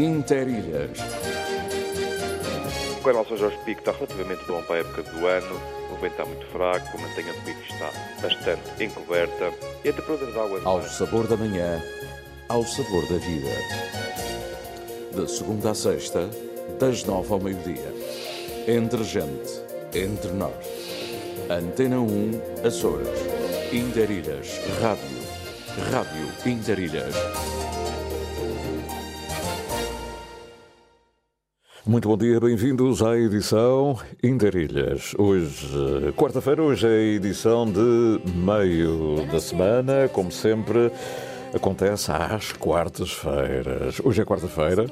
Interilhas. O canal São Jorge Pico está relativamente bom para a época do ano. O vento está muito fraco, a mantenha do pico está bastante encoberta e a temperatura da água... Ao sabor da manhã, ao sabor da vida. De segunda a sexta, das nove ao meio-dia. Entre gente, entre nós. Antena 1, Açores. Interilhas, Rádio. Rádio Interilhas. Muito bom dia, bem-vindos à edição Interilhas. Hoje, quarta-feira, hoje é a edição de meio da semana, como sempre. Acontece às quartas-feiras. Hoje é quarta-feira,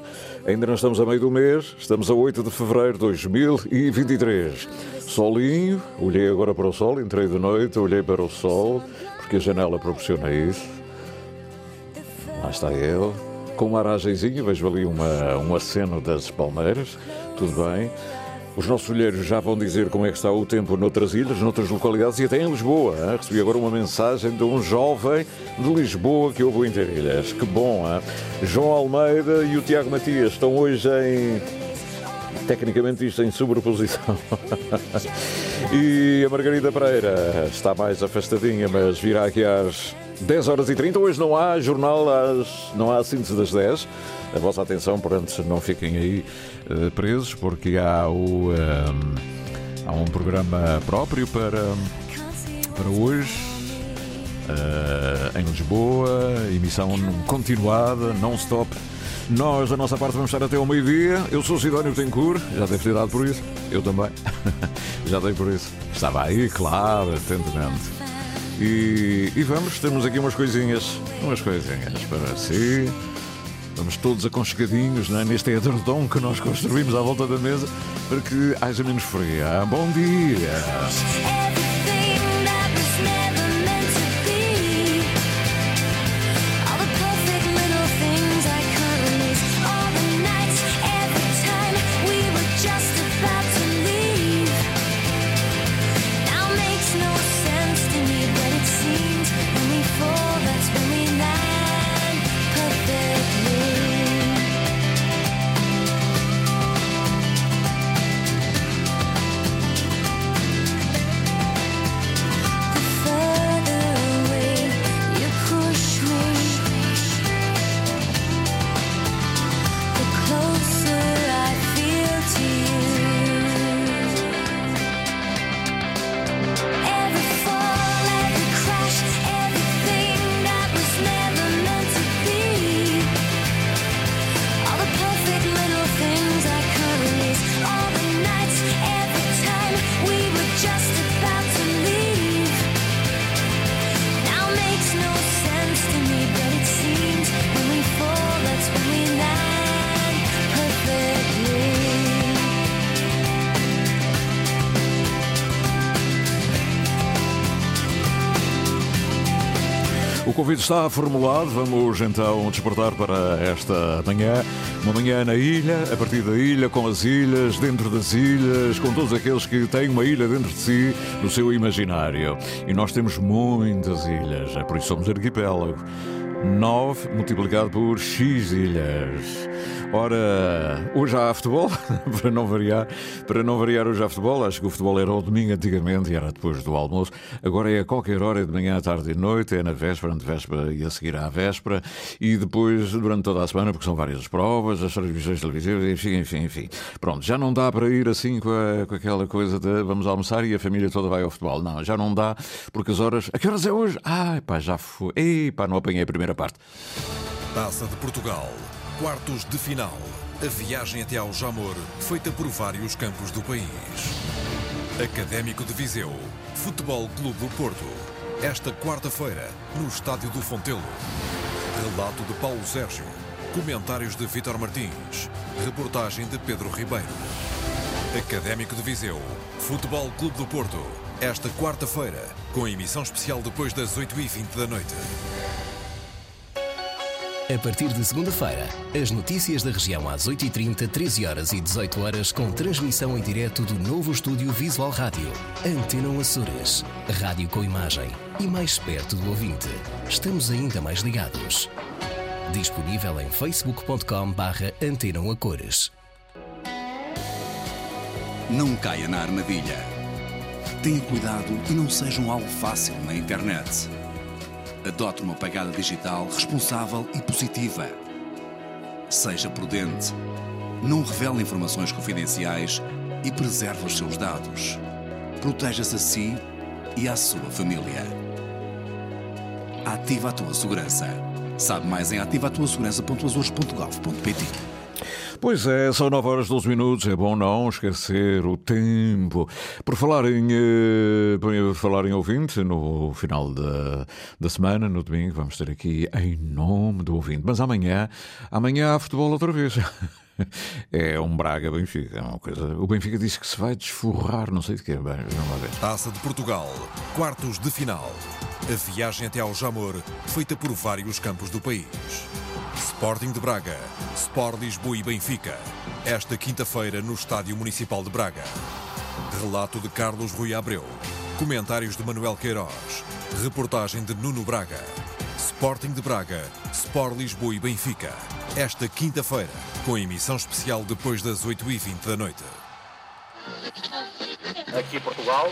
ainda não estamos a meio do mês, estamos a 8 de fevereiro de 2023. Solinho, olhei agora para o sol, entrei de noite, olhei para o sol, porque a janela proporciona isso. Lá está ele, com uma aragenzinha, vejo ali uma, um aceno das palmeiras, tudo bem. Os nossos olheiros já vão dizer como é que está o tempo noutras ilhas, noutras localidades e até em Lisboa. Hein? Recebi agora uma mensagem de um jovem de Lisboa que ouve o Interilhas. Que bom, hein? João Almeida e o Tiago Matias estão hoje em tecnicamente isto em sobreposição. e a Margarida Pereira está mais afastadinha, mas virá aqui às 10 horas e 30. Hoje não há jornal, às, não há síntese das 10. A vossa atenção, portanto, não fiquem aí uh, presos, porque há, o, um, há um programa próprio para, para hoje. Uh, em Lisboa, emissão continuada, non-stop. Nós, da nossa parte, vamos estar até ao meio-dia. Eu sou Sidónio Tencourt, já deve ter dado por isso. Eu também. já dei por isso. Estava aí, claro, atentamente. E, e, vamos, temos aqui umas coisinhas, umas coisinhas para si. Vamos todos aconchegadinhos né, neste edredom que nós construímos à volta da mesa para que haja menos fria. Bom dia! Está formulado. Vamos então despertar para esta manhã. Uma manhã na ilha, a partir da ilha, com as ilhas, dentro das ilhas, com todos aqueles que têm uma ilha dentro de si, no seu imaginário. E nós temos muitas ilhas, é por isso somos arquipélago. 9 multiplicado por X ilhas. Ora, hoje há futebol, para não variar, para não variar hoje há futebol, acho que o futebol era ao domingo antigamente e era depois do almoço, agora é a qualquer hora, de manhã, à tarde e noite, é na véspera, véspera e a seguir à véspera, e depois durante toda a semana, porque são várias provas, as transmissões televisivas, enfim, enfim, enfim. Pronto, já não dá para ir assim com, a, com aquela coisa de vamos almoçar e a família toda vai ao futebol. Não, já não dá, porque as horas. A que horas é hoje? Ai pá, já foi. Ei pá, não apanhei a primeira parte. Taça de Portugal. Quartos de final. A viagem até ao Jamor, feita por vários campos do país. Académico de Viseu. Futebol Clube do Porto. Esta quarta-feira, no Estádio do Fontelo. Relato de Paulo Sérgio. Comentários de Vítor Martins. Reportagem de Pedro Ribeiro. Académico de Viseu. Futebol Clube do Porto. Esta quarta-feira, com emissão especial depois das 8h20 da noite. A partir de segunda-feira, as notícias da região às 8h30, 13 horas e 18 horas com transmissão em direto do novo estúdio Visual Rádio. Antena Açores. Rádio com imagem e mais perto do ouvinte. Estamos ainda mais ligados. Disponível em facebook.com barra cores. Não caia na armadilha. Tenha cuidado e não seja um alvo fácil na internet. Adote uma pegada digital responsável e positiva. Seja prudente. Não revele informações confidenciais e preserve os seus dados. Proteja-se a si e à sua família. Ativa a tua segurança. Sabe mais em ativatuasegurança.azores.gov.pt Pois é, são 9 horas 12 minutos, é bom não esquecer o tempo. Por falar em, eh, por falar em ouvinte, no final da, da semana, no domingo, vamos ter aqui em nome do ouvinte. Mas amanhã, amanhã há futebol outra vez. É um Braga Benfica, é uma coisa. O Benfica diz que se vai desforrar, não sei de quê, bem, vamos ver. Taça de Portugal, quartos de final. A viagem até ao Jamor, feita por vários campos do país. Sporting de Braga, Sport Lisboa e Benfica. Esta quinta-feira no Estádio Municipal de Braga. Relato de Carlos Rui Abreu. Comentários de Manuel Queiroz. Reportagem de Nuno Braga. Sporting de Braga, Sport Lisboa e Benfica. Esta quinta-feira, com emissão especial depois das 8h20 da noite. Aqui Portugal.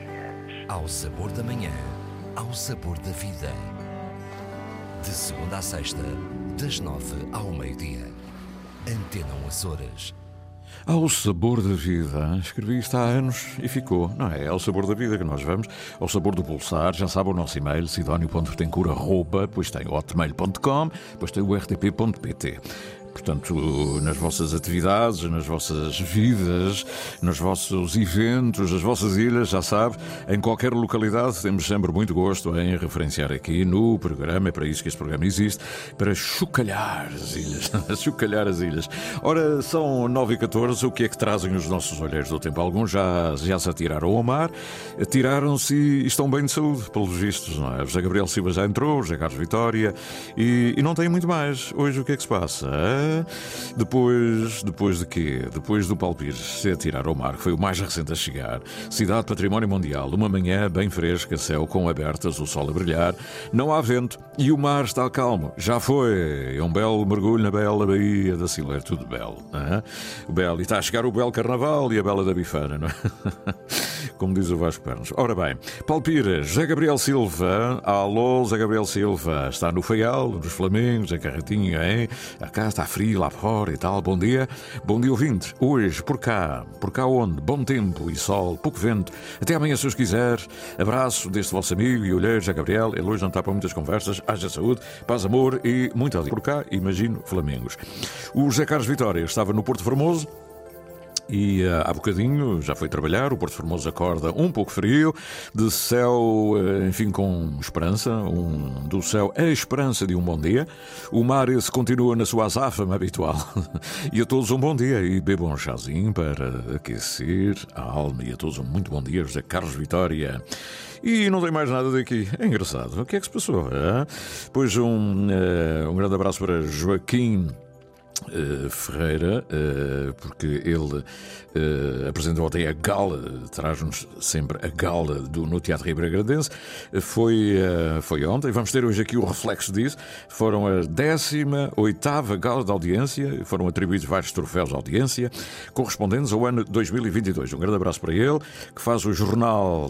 Ao sabor da manhã, ao sabor da vida. De segunda a sexta, das nove ao meio-dia. Antena 1 Açores. Ao sabor da vida. Escrevi isto há anos e ficou. Não é? É ao sabor da vida que nós vamos. Ao sabor do pulsar. Já sabe o nosso e-mail, sidónio.vertencura, arroba, depois tem o hotmail.com, depois tem o rtp.pt. Portanto, nas vossas atividades, nas vossas vidas, nos vossos eventos, nas vossas ilhas, já sabe, em qualquer localidade, temos sempre muito gosto em referenciar aqui no programa, é para isso que este programa existe, para chocalhar as ilhas. chocalhar as ilhas. Ora, são 9 e 14 o que é que trazem os nossos olheiros do tempo? Alguns já, já se atiraram ao mar, atiraram-se e estão bem de saúde, pelos vistos, não é? O José Gabriel Silva já entrou, o José Carlos Vitória, e, e não tem muito mais. Hoje o que é que se passa? Depois, depois de quê? Depois do Paulo Pires se atirar ao mar, que foi o mais recente a chegar. Cidade Património Mundial, uma manhã bem fresca, céu com abertas, o sol a brilhar, não há vento e o mar está calmo. Já foi. É um belo mergulho na bela Baía da Siler, tudo belo. Não é? O belo. E está a chegar o belo Carnaval e a bela da Bifana, não é? Como diz o Vasco Pernos. Ora bem, Paulo Pires, José Gabriel Silva, alô, José Gabriel Silva, está no Feial, nos Flamengos, em Carretinho, hein? Cá está frio lá fora e tal. Bom dia, bom dia ouvintes. Hoje, por cá, por cá onde? Bom tempo e sol, pouco vento. Até amanhã, se os quiser. Abraço deste vosso amigo e olheiro, José Gabriel. Ele hoje não está para muitas conversas. Haja saúde, paz, amor e muito alegria. Por cá, imagino, Flamengos. O José Carlos Vitória estava no Porto Formoso. E uh, há bocadinho já foi trabalhar, o Porto Formoso acorda um pouco frio, de céu, uh, enfim, com esperança, um, do céu a esperança de um bom dia. O mar esse continua na sua azáfama habitual. e a todos um bom dia e bebam um chazinho para aquecer a alma. E a todos um muito bom dia, José Carlos Vitória. E não tem mais nada daqui. É engraçado. O que é que se passou? Pois um, uh, um grande abraço para Joaquim. Uh, Ferreira, uh, porque ele uh, apresentou ontem a gala, traz-nos sempre a gala do, no Teatro Ribeira Grandense. foi, foi ontem, vamos ter hoje aqui o reflexo disso. Foram a 18 gala de audiência, foram atribuídos vários troféus de audiência, correspondentes ao ano 2022. Um grande abraço para ele, que faz o jornal,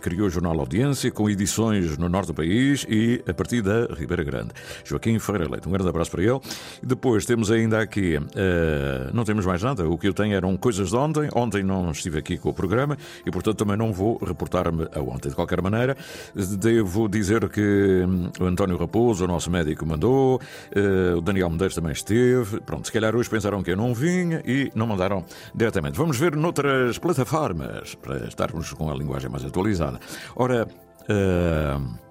criou o jornal Audiência, com edições no norte do país e a partir da Ribeira Grande. Joaquim Ferreira Leite, um grande abraço para ele. E depois temos aí ainda aqui, uh, não temos mais nada. O que eu tenho eram coisas de ontem. Ontem não estive aqui com o programa e, portanto, também não vou reportar-me a ontem. De qualquer maneira, devo dizer que hum, o António Raposo, o nosso médico, mandou, uh, o Daniel Medeiros também esteve. Pronto, se calhar hoje pensaram que eu não vinha e não mandaram diretamente. Vamos ver noutras plataformas para estarmos com a linguagem mais atualizada. Ora. Uh,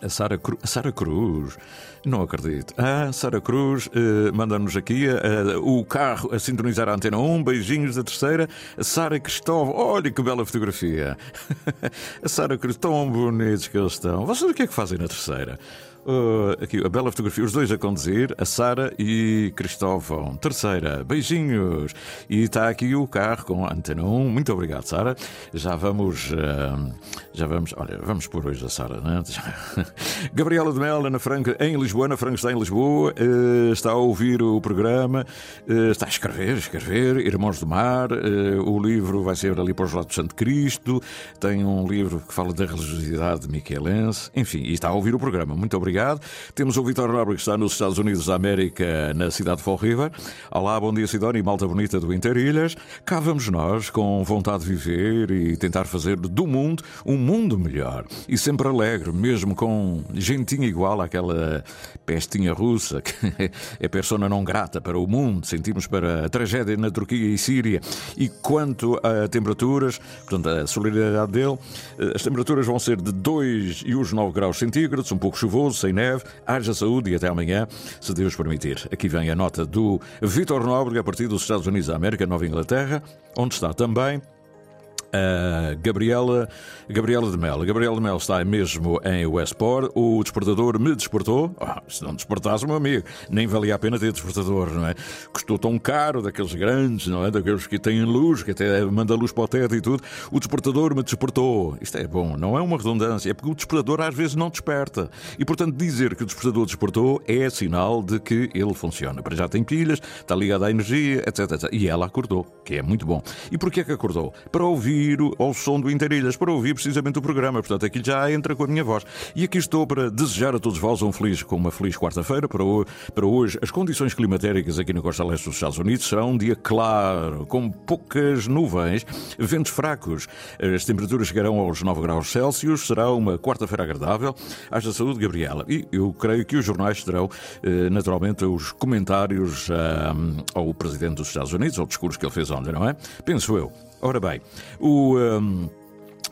A Sara, Cru... Sara Cruz, não acredito. Ah, Sara Cruz uh, manda-nos aqui uh, o carro a sintonizar a antena 1. Beijinhos da terceira. A Sara Cristóvão, olha que bela fotografia. a Sara Cruz, tão bonitos que eles estão. Vocês o que é que fazem na terceira? Uh, aqui a bela fotografia, os dois a conduzir, a Sara e Cristóvão. Terceira, beijinhos. E está aqui o carro com a antena 1. Muito obrigado, Sara. Já vamos. Uh, já vamos. Olha, vamos por hoje a Sara, né? Gabriela de Mel, Ana Franca, em Lisboa. Ana Franca está em Lisboa, uh, está a ouvir o programa, está a escrever, escrever. Irmãos do Mar. o livro vai ser ali para os lados de Santo Cristo. Tem um livro que fala da religiosidade de Michelense. Enfim, e está a ouvir o programa. Muito obrigado obrigado. Temos o Vitor Nobre que está nos Estados Unidos da América, na cidade de Fall River. Olá, bom dia Sidónia e malta bonita do Interilhas. Cá vamos nós, com vontade de viver e tentar fazer do mundo um mundo melhor. E sempre alegre, mesmo com gentinha igual àquela pestinha russa, que é persona não grata para o mundo. Sentimos para a tragédia na Turquia e Síria. E quanto a temperaturas, portanto, a solidariedade dele, eh, as temperaturas vão ser de 2 e os 9 graus centígrados, um pouco chuvoso, sem neve. Haja saúde e até amanhã, se Deus permitir. Aqui vem a nota do Vitor Nóbrega, a partir dos Estados Unidos da América, Nova Inglaterra, onde está também a Gabriela, Gabriela de Mel. Gabriela de Mel está mesmo em Westport. O despertador me despertou. Oh, se não despertasse, meu amigo, nem valia a pena ter despertador, não é? Custou tão caro, daqueles grandes, não é? Daqueles que têm luz, que até manda luz para o teto e tudo. O despertador me despertou. Isto é bom, não é uma redundância, é porque o despertador às vezes não desperta. E portanto, dizer que o despertador despertou é sinal de que ele funciona. Para já tem pilhas, está ligado à energia, etc, etc. E ela acordou, que é muito bom. E porquê é que acordou? Para ouvir ouvir ao som do Interilhas, para ouvir precisamente o programa. Portanto, aqui já entra com a minha voz. E aqui estou para desejar a todos vós um feliz, uma feliz quarta-feira. Para, para hoje, as condições climatéricas aqui na costa leste dos Estados Unidos serão um dia claro, com poucas nuvens, ventos fracos. As temperaturas chegarão aos 9 graus Celsius. Será uma quarta-feira agradável. Haja saúde, Gabriela. E eu creio que os jornais terão, eh, naturalmente, os comentários um, ao Presidente dos Estados Unidos, ao discurso que ele fez ontem, não é? Penso eu. Ora bem, o. Um,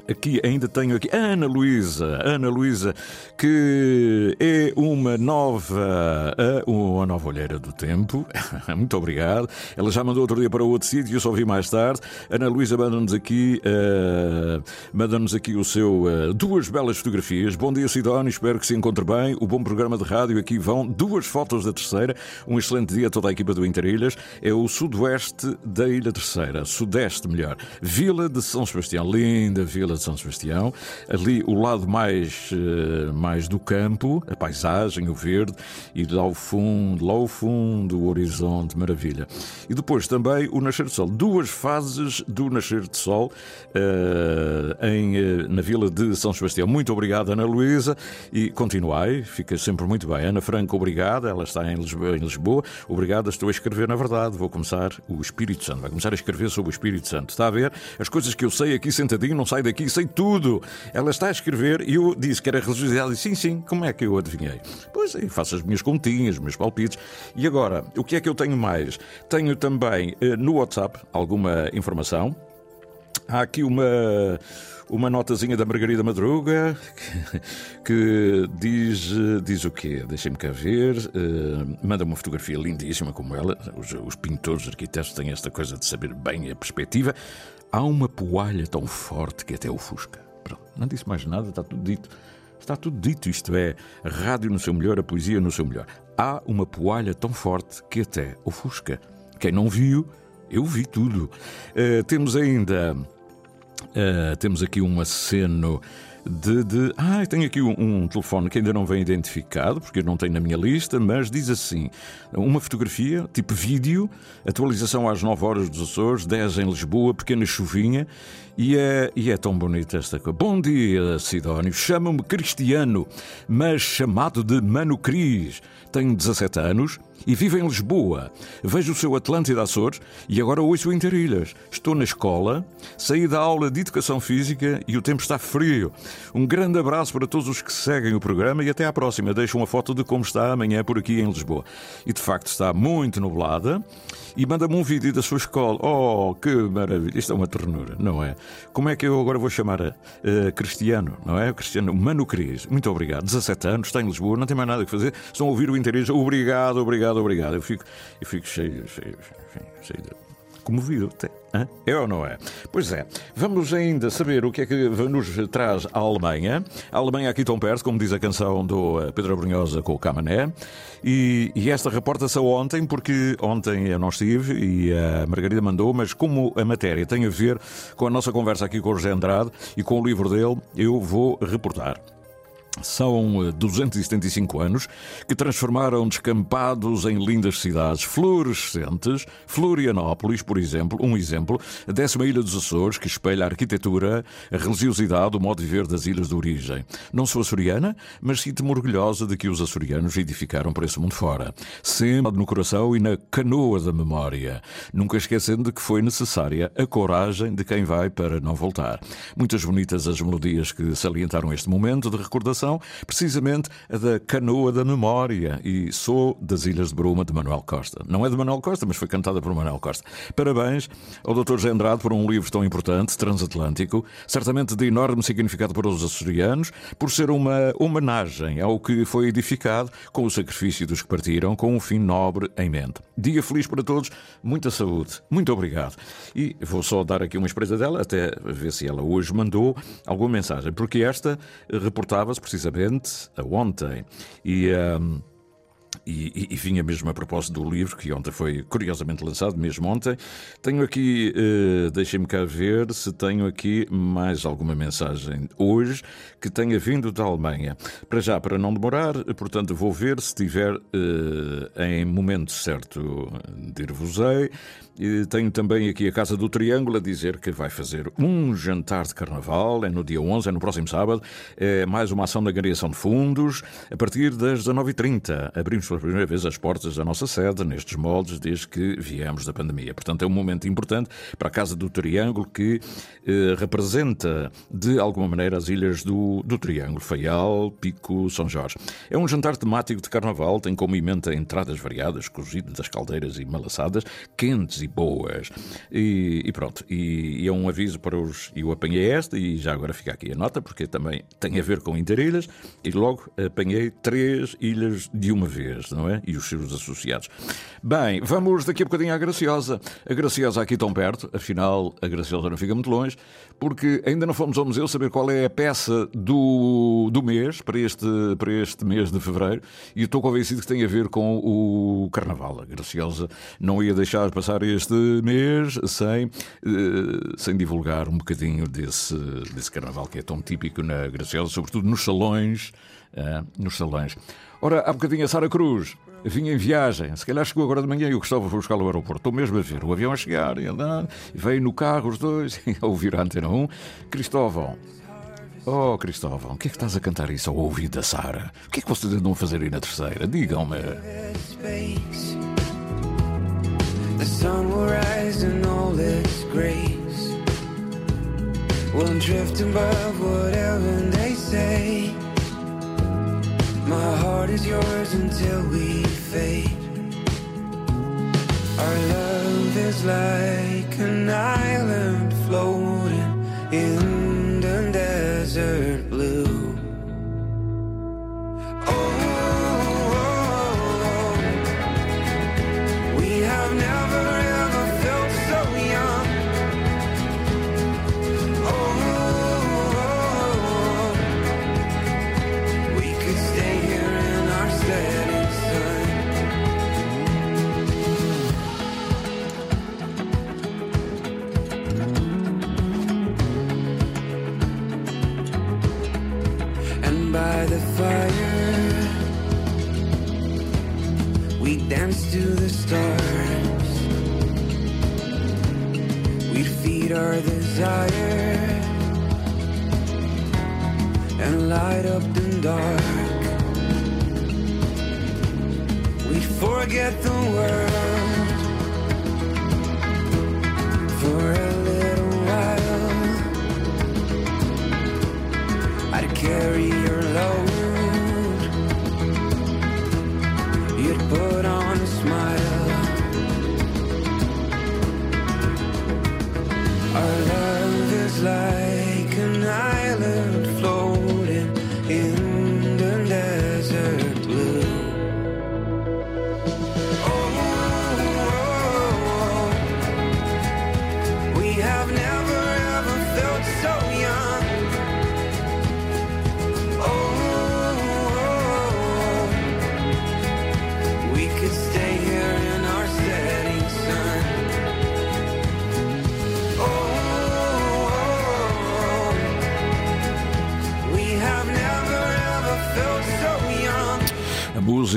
Aqui ainda tenho aqui Ana Luísa, Ana Luísa, que é uma nova, uma nova olheira do tempo. Muito obrigado. Ela já mandou outro dia para outro sítio, eu só vi mais tarde. Ana Luísa manda-nos aqui, uh, manda-nos aqui o seu uh, duas belas fotografias. Bom dia, Sidónio, espero que se encontre bem. O bom programa de rádio aqui vão duas fotos da terceira. Um excelente dia a toda a equipa do Interilhas. É o sudoeste da Ilha Terceira, sudeste melhor. Vila de São Sebastião, linda vila de São Sebastião, ali o lado mais, eh, mais do campo, a paisagem, o verde, e lá ao fundo, lá ao fundo, o horizonte, maravilha. E depois também o nascer do sol, duas fases do nascer do sol uh, em, uh, na vila de São Sebastião. Muito obrigado, Ana Luísa, e continuai, fica sempre muito bem. Ana Franco, obrigada, ela está em Lisboa, em Lisboa. Obrigada, estou a escrever, na verdade, vou começar o Espírito Santo, vai começar a escrever sobre o Espírito Santo. Está a ver? As coisas que eu sei aqui sentadinho, não sai daqui sei tudo. Ela está a escrever e eu disse que era religiosidade. E sim, sim, como é que eu adivinhei? Pois aí, faço as minhas continhas, os meus palpites. E agora, o que é que eu tenho mais? Tenho também eh, no WhatsApp alguma informação. Há aqui uma uma notazinha da Margarida Madruga que, que diz, diz o quê? Deixem-me cá ver. Uh, manda uma fotografia lindíssima como ela. Os, os pintores, os arquitetos têm esta coisa de saber bem a perspectiva. Há uma poalha tão forte que até ofusca. Pronto, não disse mais nada, está tudo dito. Está tudo dito, isto é, a rádio no seu melhor, a poesia no seu melhor. Há uma poalha tão forte que até ofusca. Quem não viu, eu vi tudo. Uh, temos ainda. Uh, temos aqui um aceno de. de... Ah, tenho aqui um, um, telefone que ainda não vem identificado, porque eu não tenho na minha lista, mas diz assim: uma fotografia, tipo vídeo, atualização às 9 horas dos Açores, 10 em Lisboa, pequena chuvinha, e é, e é tão bonita esta coisa. Bom dia, Sidónio. Chamo-me Cristiano, mas chamado de Mano Cris. Tenho 17 anos e vivo em Lisboa. Vejo o seu Atlântida Açores e agora ouço o Interilhas. Estou na escola, saí da aula de Educação Física e o tempo está frio. Um grande abraço para todos os que seguem o programa e até à próxima. Deixo uma foto de como está amanhã por aqui em Lisboa. E de facto está muito nublada e manda-me um vídeo da sua escola. Oh, que maravilha! Isto é uma ternura, não é? Como é que eu agora vou chamar a, a Cristiano, não é? Cristiano Mano Cris. Muito obrigado. 17 anos, está em Lisboa, não tem mais nada que fazer. Estão a ouvir o interesse. Obrigado, obrigado, obrigado. Eu fico, eu fico cheio, cheio, cheio, cheio de comovido. É ou não é? Pois é. Vamos ainda saber o que é que nos traz a Alemanha. A Alemanha aqui tão perto, como diz a canção do eh, Pedro Brunhosa com o Camané. E, e esta reporta-se ontem, porque ontem eu não estive e a Margarida mandou, mas como a matéria tem a ver com a nossa conversa aqui com o José Andrade e com o livro dele, eu vou reportar. São 275 eh, anos que transformaram descampados em lindas cidades fluorescentes. Florianópolis, por exemplo, um exemplo, a décima ilha dos Açores, que espelha a arquitetura, a religiosidade, o modo de viver das ilhas de origem. Não sou açoriana, mas sinto-me orgulhosa de que os açorianos edificaram por esse mundo fora. Sempre no coração e na canoa da memória. Nunca esquecendo que foi necessária a coragem de quem vai para não voltar. Muitas bonitas as melodias que salientaram este momento de recordação canção, precisamente a da Canoa da Memória, e sou das Ilhas de Bruma de Manuel Costa. Não é de Manuel Costa, mas foi cantada por Manuel Costa. Parabéns ao Dr. Zé Andrade por um livro tão importante, transatlântico, certamente de enorme significado para os açorianos, por ser uma homenagem ao que foi edificado com o sacrifício dos que partiram, com um fim nobre em mente. Dia feliz para todos, muita saúde, muito obrigado. E vou só dar aqui uma espreita dela, até ver se ela hoje mandou alguma mensagem, porque esta reportava-se precisamente a ontem. E. Um, e, e, vinha mesmo a propósito do livro que ontem foi curiosamente lançado, mesmo ontem. Tenho aqui, uh, deixem-me cá ver se tenho aqui mais alguma mensagem hoje que tenha vindo da Alemanha. Para já, para não demorar, portanto, vou ver se tiver uh, em momento certo, dir-vos-ei. Tenho também aqui a Casa do Triângulo a dizer que vai fazer um jantar de carnaval, é no dia 11, é no próximo sábado. É mais uma ação de angariação de fundos. A partir das 19h30, abrimos pela primeira vez as portas da nossa sede, nestes moldes, desde que viemos da pandemia. Portanto, é um momento importante para a Casa do Triângulo, que eh, representa, de alguma maneira, as ilhas do, do Triângulo, Faial, Pico, São Jorge. É um jantar temático de carnaval, tem como emenda entradas variadas, cozido das caldeiras e malaçadas, quentes e e boas. E, e pronto, e, e, é um aviso para os. Eu apanhei esta e já agora fica aqui a nota, porque também tem a ver com Interilhas, e logo apanhei três ilhas de uma vez, não é? E os seus associados. Bem, vamos daqui a bocadinho à Graciosa. A Graciosa aqui tão perto, afinal a Graciosa não fica muito longe, porque ainda não fomos ao museu saber qual é a peça do, do mês, para este, para este mês de fevereiro, e estou convencido que tem a ver com o Carnaval. A Graciosa não ia deixar passar este mês sem, eh, sem divulgar um bocadinho desse, desse carnaval que é tão típico na Graciosa, sobretudo nos salões. Eh, nos salões. Ora, há bocadinho a Sara Cruz vinha em viagem, se calhar chegou agora de manhã e o Gustavo foi buscar ao aeroporto. Estou mesmo a ver o avião a chegar e andar, veio no carro os dois, a ouvir a antena 1. Cristóvão, Oh, Cristóvão, o que é que estás a cantar isso ao ouvido da Sara? O que é que vocês andam a fazer aí na terceira? Digam-me. We'll drift above whatever they say. My heart is yours until we fade. Our love is like an island floating in the desert and light up the dark. We'd forget the world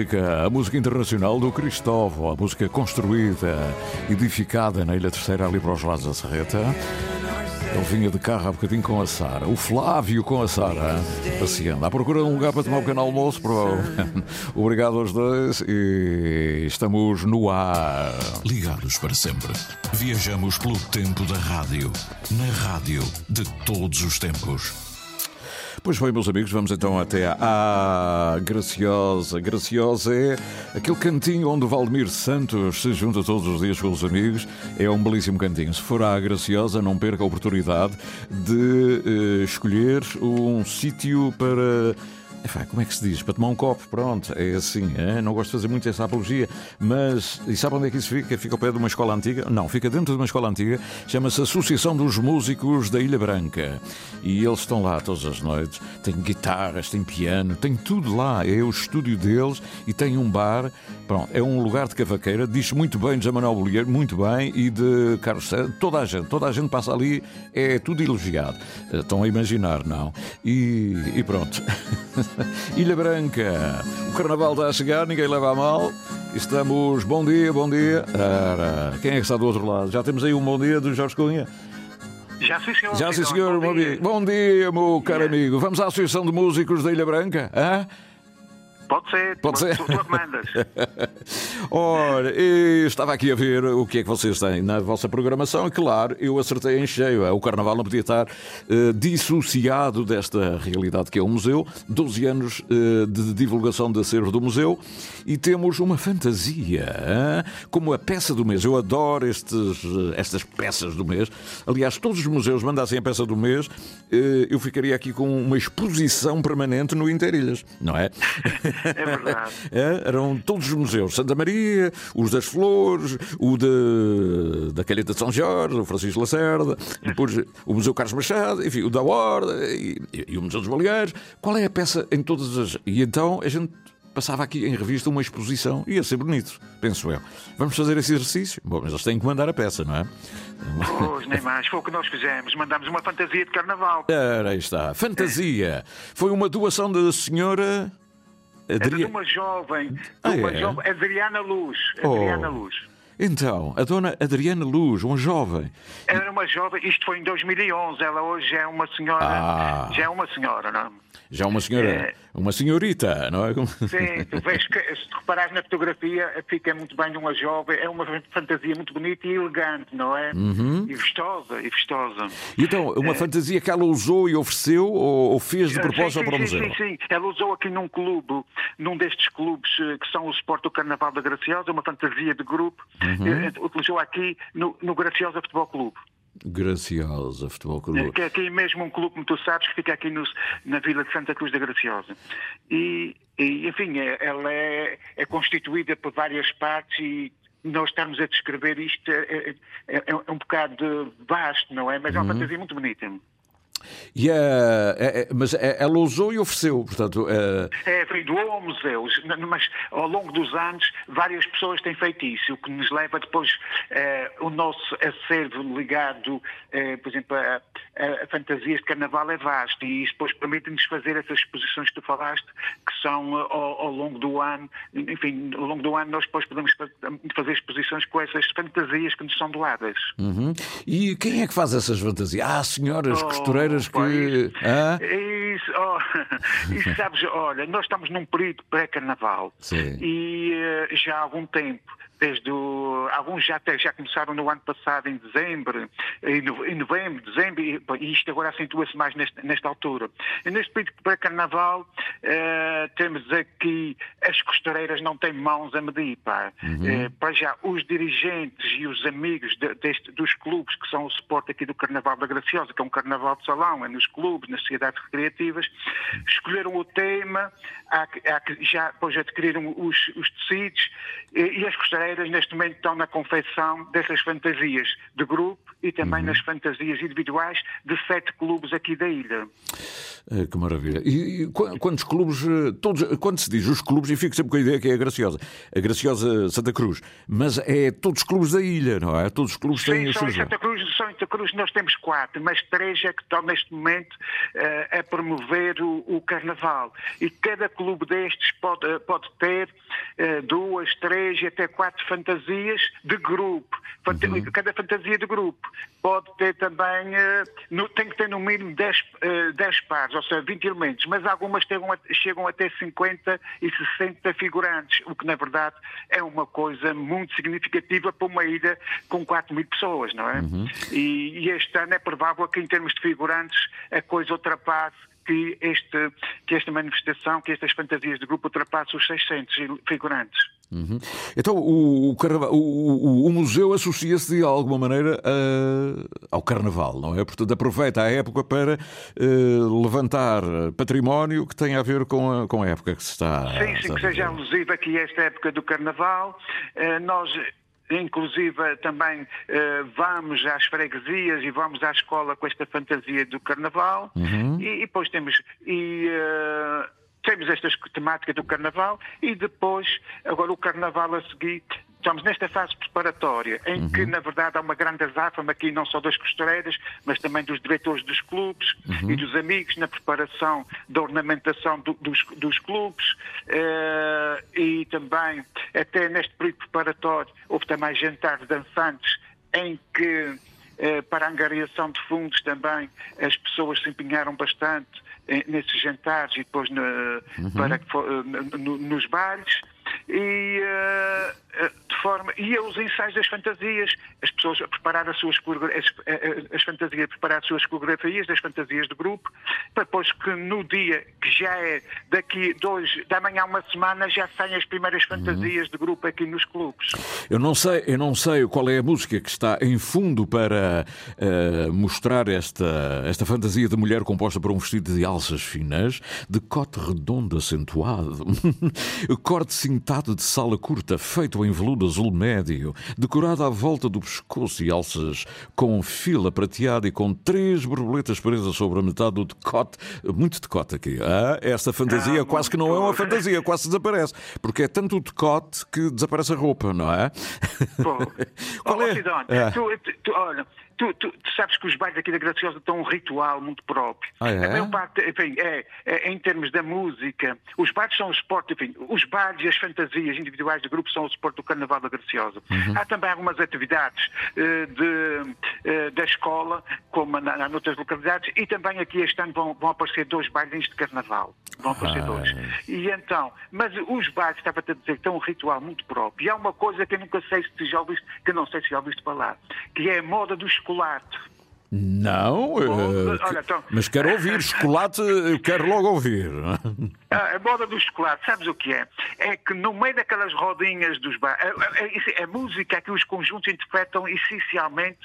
música, a música internacional do Cristóvão, a música construída, edificada na Ilha Terceira, ali para os lados da Serreta. Ele vinha de carro há bocadinho com a Sara. O Flávio com a Sara, passeando. À procura de um lugar para tomar um pequeno almoço, provavelmente. Obrigado aos dois e estamos no ar. Ligados para sempre. Viajamos pelo tempo da rádio. Na rádio de todos os tempos. Pois bem, meus amigos, vamos então até à Graciosa. Graciosa é aquele cantinho onde Valdemir Santos se junta todos os dias com os amigos. É um belíssimo cantinho. Se for à Graciosa, não perca a oportunidade de eh, escolher um sítio para. Enfim, como é que se diz? Para tomar um copo, pronto, é assim. é? Não gosto de fazer muito essa apologia, mas. E sabe onde é que isso fica? Fica ao pé de uma escola antiga? Não, fica dentro de uma escola antiga, chama-se Associação dos Músicos da Ilha Branca. E eles estão lá todas as noites. Tem guitarras, tem piano, tem tudo lá. É o estúdio deles e tem um bar. Pronto, é um lugar de cavaqueira. Diz muito bem de José Manuel Bolieiro, muito bem, e de Carlos César. Toda a gente, toda a gente passa ali, é tudo elogiado. Estão a imaginar, não? E, e pronto. Ilha Branca, o carnaval está a chegar, ninguém leva a mal. Estamos, bom dia, bom dia. Quem é que está do outro lado? Já temos aí um bom dia do Jorge Cunha. Já sim, senhor. Já sim, Então, senhor. bom Bom dia. Bom dia, meu caro amigo. Vamos à Associação de Músicos da Ilha Branca? Hã? Pode ser. Pode ser. Tu, tu mandas. Ora, eu estava aqui a ver o que é que vocês têm na vossa programação e, claro, eu acertei em cheio. O Carnaval não podia estar eh, dissociado desta realidade que é o museu. 12 anos eh, de divulgação de acervo do museu e temos uma fantasia hã? como a peça do mês. Eu adoro estes, eh, estas peças do mês. Aliás, todos os museus mandassem a peça do mês, eh, eu ficaria aqui com uma exposição permanente no Interilhas, não é? É verdade. É, eram todos os museus. Santa Maria, os das Flores, o de, da Calheta de São Jorge, o Francisco Lacerda, depois o Museu Carlos Machado, enfim, o da Horda e, e o Museu dos Baleares. Qual é a peça em todas as. E então a gente passava aqui em revista uma exposição. Ia ser bonito, penso eu. Vamos fazer esse exercício? Bom, mas eles têm que mandar a peça, não é? Pois, nem mais. Foi o que nós fizemos. Mandámos uma fantasia de carnaval. Ora, aí está. Fantasia. Foi uma doação da senhora. Era de Adria... uma jovem, de Ah, uma é? jovem, Adriana Luz. Oh. Adriana Luz. Então, a dona Adriana Luz, uma jovem. Era uma jovem, isto foi em 2011, ela hoje é uma senhora, Ah. já é uma senhora, não é? Já uma senhora, É. uma senhorita, não é? Sim, tu vês que, se reparares na fotografia, fica muito bem de uma jovem, é uma fantasia muito bonita e elegante, não é? Uhum. E vistosa, e vistosa. E então, uma fantasia que ela usou e ofereceu ou, ou fez de propósito sim, para o sim, museu? Sim, sim, Ela usou aqui num clube, num destes clubes eh, que são o Sport do Carnaval da Graciosa, uma fantasia de grupo, Uhum. eh, utilizou aqui no, no Graciosa Futebol Clube. Graciosa Futebol Clube. Que é aqui mesmo um clube, como tu sabes, que fica aqui na Vila de Santa Cruz da Graciosa. E, e, enfim, é- ela é, é constituída por várias partes e nós estamos a descrever isto é, é- é- é um bocado vasto, não é? Mas é uma Uhum. fantasia muito bonita. E a- é- é- mas ela usou e ofereceu, portanto, é, foi doou ao museu, mas ao longo dos anos várias pessoas têm feito isso, o que nos leva depois eh, o nosso acervo ligado, eh, por exemplo, a, a- a fantasias de carnaval é vasto e isso depois permite-nos fazer essas exposições que tu falaste, que são eh, ao, ao longo do ano, enfim, ao longo do ano nós depois podemos fa- fazer exposições com essas fantasias que nos são doadas. uhum. E quem é que faz essas fantasias? Ah, senhoras Oh, costureiras que. pois. Hã? E isso, oh, isso sabes, olha, nós estamos num período pré-carnaval e uh, já há algum tempo desde o, alguns já, até, já começaram no ano passado, em dezembro, em novembro, dezembro, e, isto agora acentua-se mais nesta, nesta altura. E neste período para carnaval, uh, temos aqui as costureiras não têm mãos a medir, pá. Uhum. Uh, para já, os dirigentes e os amigos de, deste, dos clubes que são o suporte aqui do Carnaval da Graciosa, que é um carnaval de salão, é nos clubes, nas sociedades recreativas, escolheram o tema, há, há, já depois adquiriram os, os tecidos e, e as costureiras neste momento estão na confecção dessas fantasias de grupo e também uhum. nas fantasias individuais de sete clubes aqui da ilha. É, que maravilha. E, e, quantos clubes, eh, todos, quando se diz os clubes, e fico sempre com a ideia que é a Graciosa, a Graciosa Santa Cruz, mas é todos os clubes da ilha, não é? Todos os clubes Sim, têm só em Santa Cruz, só em Santa Cruz nós temos quatro, mas três é que estão neste momento uh, a promover o, o, Carnaval. E cada clube destes pode, uh, pode ter uh, duas, três e até quatro fantasias de grupo. Uhum. Cada fantasia de grupo pode ter também, no, tem que ter no mínimo 10, uh, 10 pares ou seja, 20 elementos, mas algumas chegam, a, chegam até 50 e 60 figurantes, o que na verdade é uma coisa muito significativa para uma ilha com 4 mil pessoas, não é? Uhum. E, e este ano é provável que em termos de figurantes a coisa ultrapasse que, este, que esta manifestação, que estas fantasias de grupo ultrapasse os 600 figurantes. Uhum. Então, o, o, o, o museu associa-se de alguma maneira a, ao carnaval, não é? Portanto, aproveita a época para uh, levantar património que tem a ver com a, com a época que se está. Sim, sim, que seja alusiva aqui esta época do carnaval. Uh, nós Inclusive, também uh, vamos às freguesias e vamos à escola com esta fantasia do carnaval. Uhum. E, e, depois temos. E, uh, temos esta temática do Carnaval e depois, agora o Carnaval a seguir, estamos nesta fase preparatória, em uhum. que, na verdade, há uma grande azáfama aqui, não só das costureiras, mas também dos diretores dos clubes uhum. e dos amigos na preparação da ornamentação do, dos, dos, clubes uh, e também, até neste período preparatório, houve também jantares dançantes em que, uh, para a angariação de fundos também, as pessoas se empenharam bastante nesses jantares e depois no, uhum. para, no, nos bares e uh, de forma e os ensaios das fantasias as pessoas a preparar as suas as, as fantasias a preparar as suas coreografias das fantasias de grupo para depois que no dia que já é daqui dois da manhã a uma semana já saem as primeiras uhum. fantasias uhum. de grupo aqui nos clubes eu não sei eu não sei qual é a música que está em fundo para uh, mostrar esta esta fantasia de mulher composta por um vestido de alças finas de cote redondo acentuado corte cintado de sala curta, feito em veludo azul médio, decorado à volta do pescoço e alças com fila prateada e com três borboletas presas sobre a metade do decote. Muito decote aqui. Ah, esta fantasia ah, quase que não é uma fantasia, quase desaparece. Porque é tanto o decote que desaparece a roupa, não é? Pô. Qual oh, é? Ah. Tu, tu, olha, Tu, tu, tu, sabes que os bailes aqui da Graciosa têm um ritual muito próprio. Ah, é? A maior parte, enfim, é, é, em termos da música, os bailes são o suporte, enfim, os bailes e as fantasias individuais de grupo são o suporte do Carnaval da Graciosa. Uhum. Há também algumas atividades uh, de, uh, da escola, como na, na, noutras localidades, e também aqui este ano vão, vão aparecer dois bailes de Carnaval. Vão aparecer ah. dois. E então, mas os bailes, estava-te a dizer, têm um ritual muito próprio. E há uma coisa que eu nunca sei se já ouviste, que não sei se já ouviste falar, que é a moda dos chocolate. Não, uh, olha, então, mas quero ouvir chocolate, eu quero logo ouvir. A, a moda do chocolate, sabes o que é? É que no meio daquelas rodinhas dos bares, a, a, a, música que os conjuntos interpretam essencialmente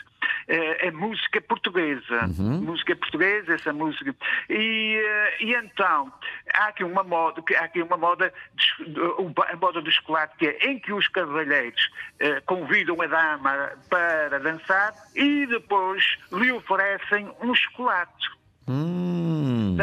é, é música portuguesa. Uhum. Música portuguesa, essa música. E, eh, e então, há aqui uma moda, há aqui uma moda, a moda do chocolate, que é em que os cavalheiros eh, convidam a dama para dançar e depois lhe oferecem um chocolate. Hum.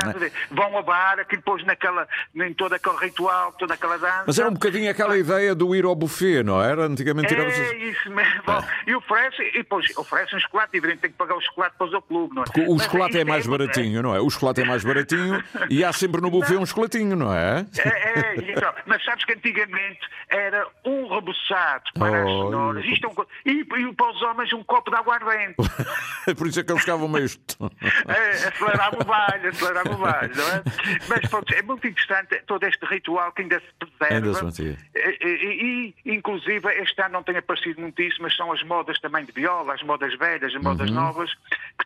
Vão a bar, aquilo depois naquela, em todo aquele ritual, toda aquela dança. Mas era um bocadinho aquela ideia do ir ao buffet, não era? Antigamente É isso mesmo. É. E oferece, e depois oferece um chocolate, e evidente tem que pagar o chocolate para o clube, não é? Porque o Mas chocolate é mais é, baratinho, não é? O chocolate é mais baratinho e há sempre no buffet não. um chocolatinho, não é? É, é então, mas sabes que antigamente era um reboçado para oh, as senhoras isto é um, e, e para os homens um copo de aguardente. Por isso é que eles ficavam meio. é, baile, acelerava o baile, não é? Mas pronto, é muito interessante todo este ritual que ainda se preserva. Ainda se mantém. E, e, inclusive, este ano não tem aparecido muito isso, mas são as modas também de viola, as modas velhas, as modas Uhum. novas,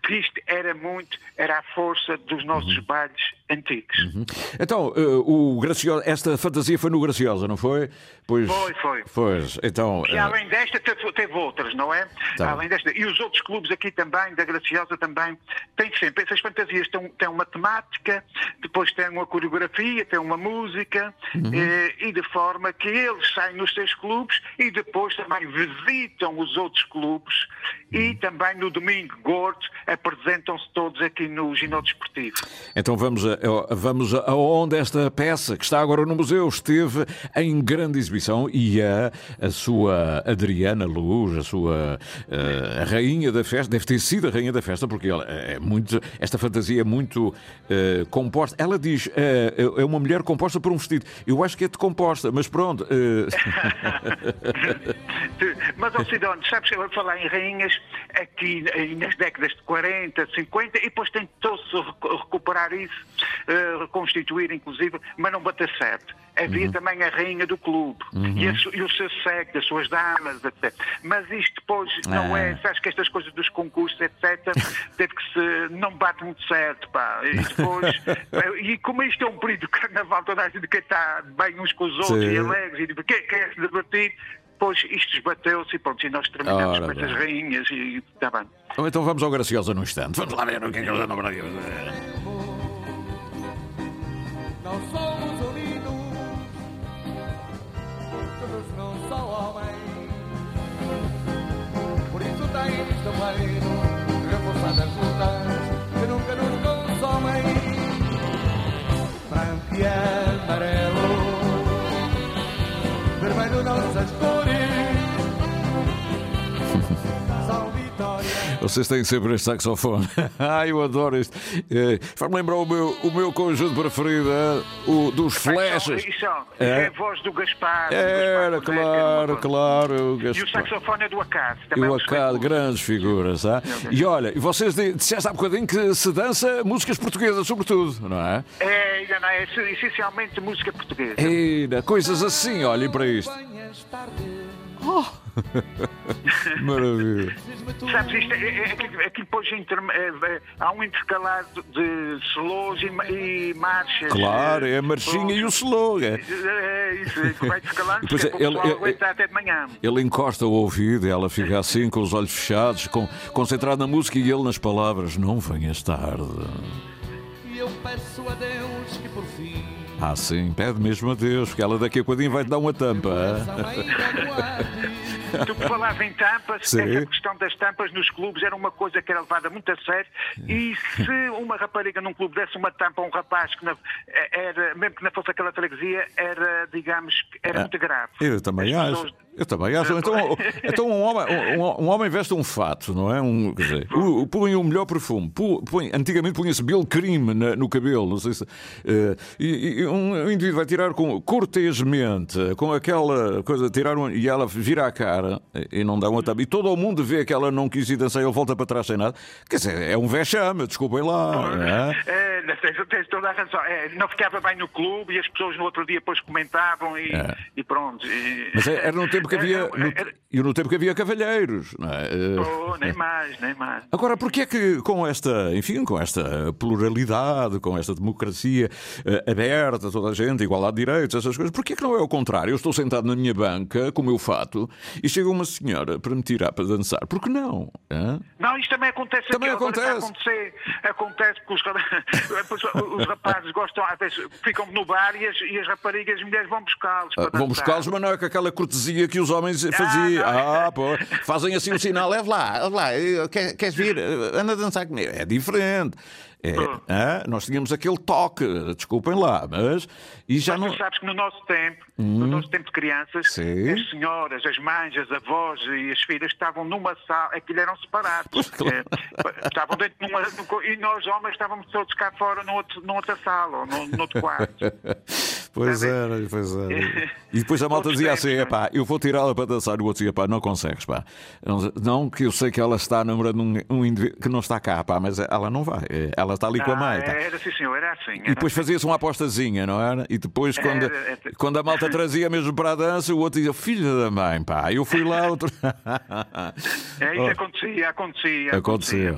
que isto era muito, era a força dos nossos bailes antigos. Uhum. Então, eh, o Graciosa, esta fantasia foi no Graciosa, não foi? Pois, Foi, foi. Pois, então. E eh, além desta, teve, teve outras, não é? Tá. Além desta. E os outros clubes aqui também, da Graciosa também, têm sempre. Essas fantasias têm, têm uma temática, depois têm uma coreografia, têm uma música, Uhum. eh, e de forma que eles saem nos seus clubes e depois também visitam os outros clubes Uhum. e também no domingo gordo apresentam-se todos aqui no ginásio desportivo. Então vamos, a, vamos aonde esta peça, que está agora no museu, esteve em grande exibição e a, a sua Adriana Luz, a sua eh, a rainha da festa, deve ter sido a rainha da festa, porque ela é muito, esta fantasia é muito eh, composta. Ela diz, eh, é uma mulher composta por um vestido. Eu acho que é de composta, mas pronto. eh, Mas, ó Sidónio, sabes, eu vou falar em rainhas aqui nas décadas de 40, 50, e depois tentou-se recu- recuperar isso, eh, reconstituir, inclusive, mas não bateu certo. Havia também a rainha do clube e, a e o seu século, as suas damas, etc. Mas isto depois não é, Ah. sabes que estas coisas dos concursos, etc., teve que se. não bate muito certo, pá. E depois. eh, e como isto é um período de carnaval, toda a gente quer estar bem uns com os outros Sim. e alegres e quer, quer se divertir. Pois isto esbateu-se e pronto, e nós terminamos Ora com essas rainhas e está bem. então vamos ao Graciosa num instante. Vamos lá ver o que é que eles andam para aqui. Não somos unidos, porque não são homens. Por isso tens também reforçar Vocês têm sempre este saxofone. ah, eu adoro este. Eh, Faz-me lembrar o meu, o meu conjunto preferido, eh, o dos flashes. Isso, É. é a voz do Gaspar. do Era, Gaspar era uma claro, voz. claro. o E o Gaspar. saxofone é do Acaso. E Também o é espetáculo. grandes figuras, ah? E olha, e vocês di- disseste há bocadinho que se dança músicas portuguesas, sobretudo, não é? É, ainda não, é essencialmente música portuguesa. Eira, coisas assim, olhem para isto. Maravilha. Sabes, isto é, é, é, aqui- depois interme- é, é, há um intercalado de slows e, e marchas. Claro, é a marchinha e o slow. É. É isso, é que vai intercalando, Depois porque é, ele- até de manhã. Ele encosta o ouvido e ela fica assim, com os olhos fechados, com, concentrado na música e ele nas palavras: Não venhas tarde. E eu peço a Deus Ah, sim, pede mesmo a Deus, porque ela daqui a bocadinho vai te dar uma tampa. ah. Tu que falavas em tampas, Sim. essa questão das tampas nos clubes era uma coisa que era levada muito a sério. E se uma rapariga num clube desse uma tampa a um rapaz que não- era, mesmo que não fosse aquela freguesia, era, digamos, era muito grave. Eu também As acho. pessoas- Eu também acho. Então, então um, homem, um, um homem veste um fato, não é? Um, quer dizer, o- põe o melhor perfume. Põe, antigamente punha-se Bill Cream na- no cabelo, não sei se. eh, e, e um indivíduo vai tirar com, cortesmente, com aquela coisa, tirar um, e ela vira a cara e não dá uma tapa. E todo o mundo vê que ela não quis ir dançar e ele volta para trás sem nada. Quer dizer, é um vexame, desculpem lá. é? É, tens, tens toda a razão. É, não ficava bem no clube e as pessoas no outro dia depois comentavam e, É. e pronto. E- Mas é- era no tempo que havia. No- era- E no tempo que havia cavalheiros. Não é? Eh, Oh, nem mais, nem mais. Agora, porquê é que com esta, enfim, com esta pluralidade, com esta democracia eh, aberta, toda a gente, igualdade de direitos, essas coisas, porquê é que não é o contrário? Eu estou sentado na minha banca, com o meu fato, e chega uma senhora para me tirar para dançar. Por que não? Hã? Não, isto também acontece Também aqui. Acontece. acontecer. Acontece porque os, os rapazes gostam, às vezes ficam no bar e as, e as raparigas e as mulheres vão buscá-los. Ah, Vão buscá-los, mas não é com aquela cortesia que os homens faziam. não. Ah, pô, fazem assim um sinal, leve lá, leve lá, eh, quer- queres vir? Eh, Anda a dançar comigo. É diferente. É, hã? nós tínhamos aquele toque, desculpem lá, mas. E já Mas não. Tu sabes que no nosso tempo, no nosso tempo de crianças, Sim. as senhoras, as mães, as avós e as filhas estavam numa sala, aquilo eram separados. É, estavam dentro de uma. E nós, homens, estávamos todos cá fora, num outro, numa outra sala ou num, num outro quarto. Pois era, pois era. E depois a malta dizia assim: epá, eu vou tirá-la para dançar. E o outro dizia: pá, não consegues, pá. Não, não, que eu sei que ela está namorando um, um indivíduo que não está cá, pá, mas ela não vai. Ela está ali com a mãe. Tá. Era assim, senhor, era assim. Era E depois fazia-se uma apostazinha, não era? E depois, quando, era. quando a malta trazia mesmo para a dança, o outro dizia: filha da mãe, pá, eu fui lá. Outro... É, isso acontecia, acontecia. Aconteceu.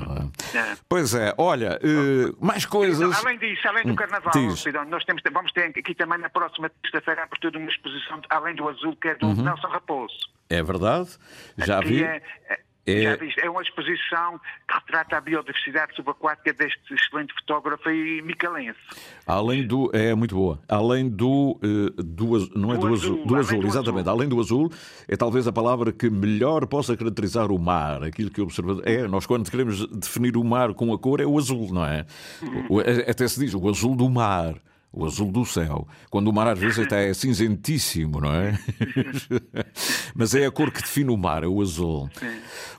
É. Pois é, olha, eh, mais coisas. Então, além disso, além do Hum, carnaval. Cidão, nós temos, vamos ter aqui também na próxima terça-feira a abertura de uma exposição, além do azul, que é do Uhum. Nelson Raposo. É verdade, já que vi. É, é- É- é uma exposição que retrata a biodiversidade subaquática deste excelente fotógrafo e micalense. Além do. É muito boa. Além do. eh, do não é Do do, azul, azul. Do além azul, do exatamente. Além do azul, é talvez a palavra que melhor possa caracterizar o mar. Aquilo que observa. É, nós quando queremos definir o mar com a cor é o azul, não é? O- é- Até se diz o azul do mar. O azul do céu. Quando o mar às vezes até é cinzentíssimo, não é? Mas é a cor que define o mar, é o azul.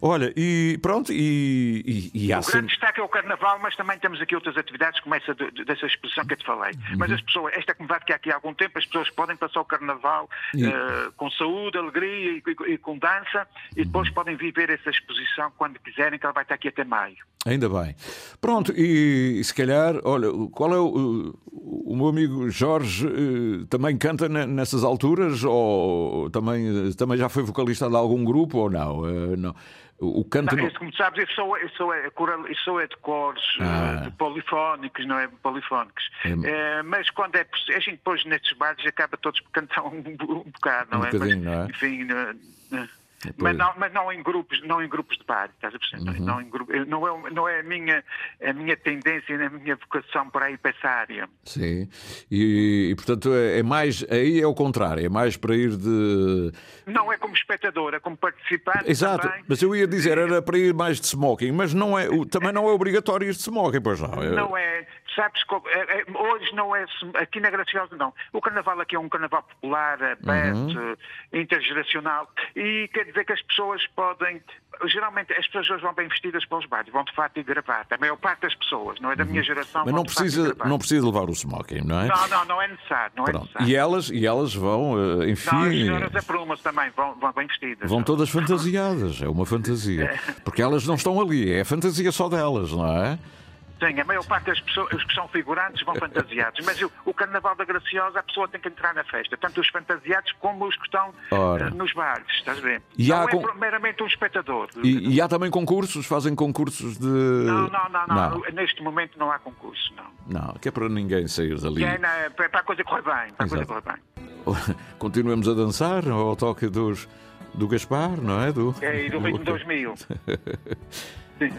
Olha, e pronto, e, e, e há O grande destaque é o carnaval, mas também temos aqui outras atividades, como essa de- de- dessa exposição que eu te falei. Mas Uhum. as pessoas, esta comunidade que há aqui há algum tempo, as pessoas podem passar o carnaval E- eh, com saúde, alegria e, e- e com dança, e Uhum. depois podem viver essa exposição quando quiserem, que ela vai estar aqui até maio. Ainda bem. Pronto, e, se calhar, olha, qual é o, o meu amigo Jorge eh, também canta ne- nessas alturas ou também, também já foi vocalista de algum grupo ou não? Eh, não. O canto Não, esse, como sabes, sou, é, coral, eu sou é de cores, Ah. eh, de polifónicos, não é? Polifónicos. É. Eh, mas quando é a gente depois nestes bares acaba todos por cantar um, um bocado, não Um é? mas, não é? Enfim, eh, eh, Pois. mas não, mas não em grupos, não em grupos de bar, estás a perceber? Uhum. Não, em grupo, não é, não é a, minha, a minha tendência, a minha vocação para ir para essa área. Sim. E, e, portanto é, é mais. Aí é o contrário, é mais para ir de. Não é como espectador, é como participante. Exato, também. mas eu ia dizer, era para ir mais de smoking, mas não é, também não é obrigatório ir de smoking, pois não. É- Não é, sabes, é- é- hoje não é, aqui na Graciosa não. O carnaval aqui é um carnaval popular, aberto, Uhum. intergeracional, e quer dizer que as pessoas podem, geralmente as pessoas hoje vão bem vestidas para os bares, vão de fato e gravata, a maior parte das pessoas, não é da minha geração. Uhum. Mas vão não precisa, não precisa levar o smoking, não é? Não, não, não é necessário, não é necessário. E elas, e elas vão, eh, enfim. Não, as senhoras aprumas também vão, vão bem vestidas. Vão todas fantasiadas, é uma fantasia. Porque elas não estão ali, é a fantasia só delas, não é? Sim, a maior parte das pessoas os que são figurantes vão fantasiados. Mas o, o Carnaval da Graciosa, a pessoa tem que entrar na festa. Tanto os fantasiados como os que estão Ora. eh, nos bares, estás a ver? E não há é pro- meramente um espectador. E, e há também concursos, fazem concursos de. Não, não, não, não, Neste momento não há concurso, não. Não, que é para ninguém sair dali. É na- para para a coisa correr bem. Para a coisa correr bem. Continuemos a dançar ao toque dos, do Gaspar, não é? Do, É, e do ritmo 2000. Sim.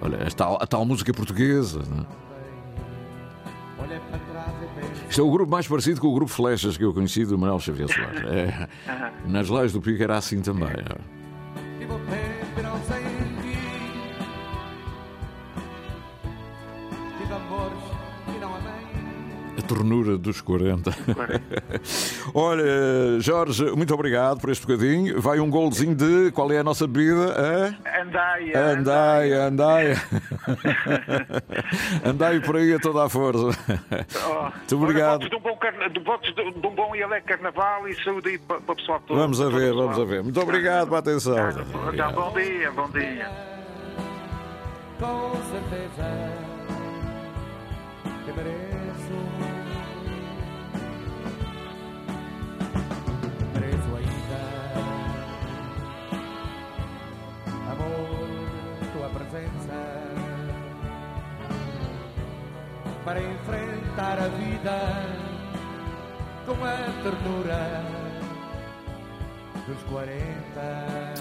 Olha, a tal, a tal música portuguesa. não é? Isto é o grupo mais parecido com o grupo Flechas que eu conheci do Manuel Xavier Soares. É, nas leis do Pico era assim também. é? Ternura dos 40. Olha, Jorge, muito obrigado por este bocadinho. Vai um golzinho de. Qual é a nossa bebida? Andai, Andai, andai. Andai por aí a toda a força. Oh, Muito obrigado. Olha, votos de um bom, carna... de votos de de um bom e alegre carnaval e saúde aí para, o pessoal todo. Vamos a ver, vamos a ver. Muito obrigado pela atenção. Então, bom dia, bom dia. Com certeza que. Mereço para enfrentar a vida com a ternura dos 40.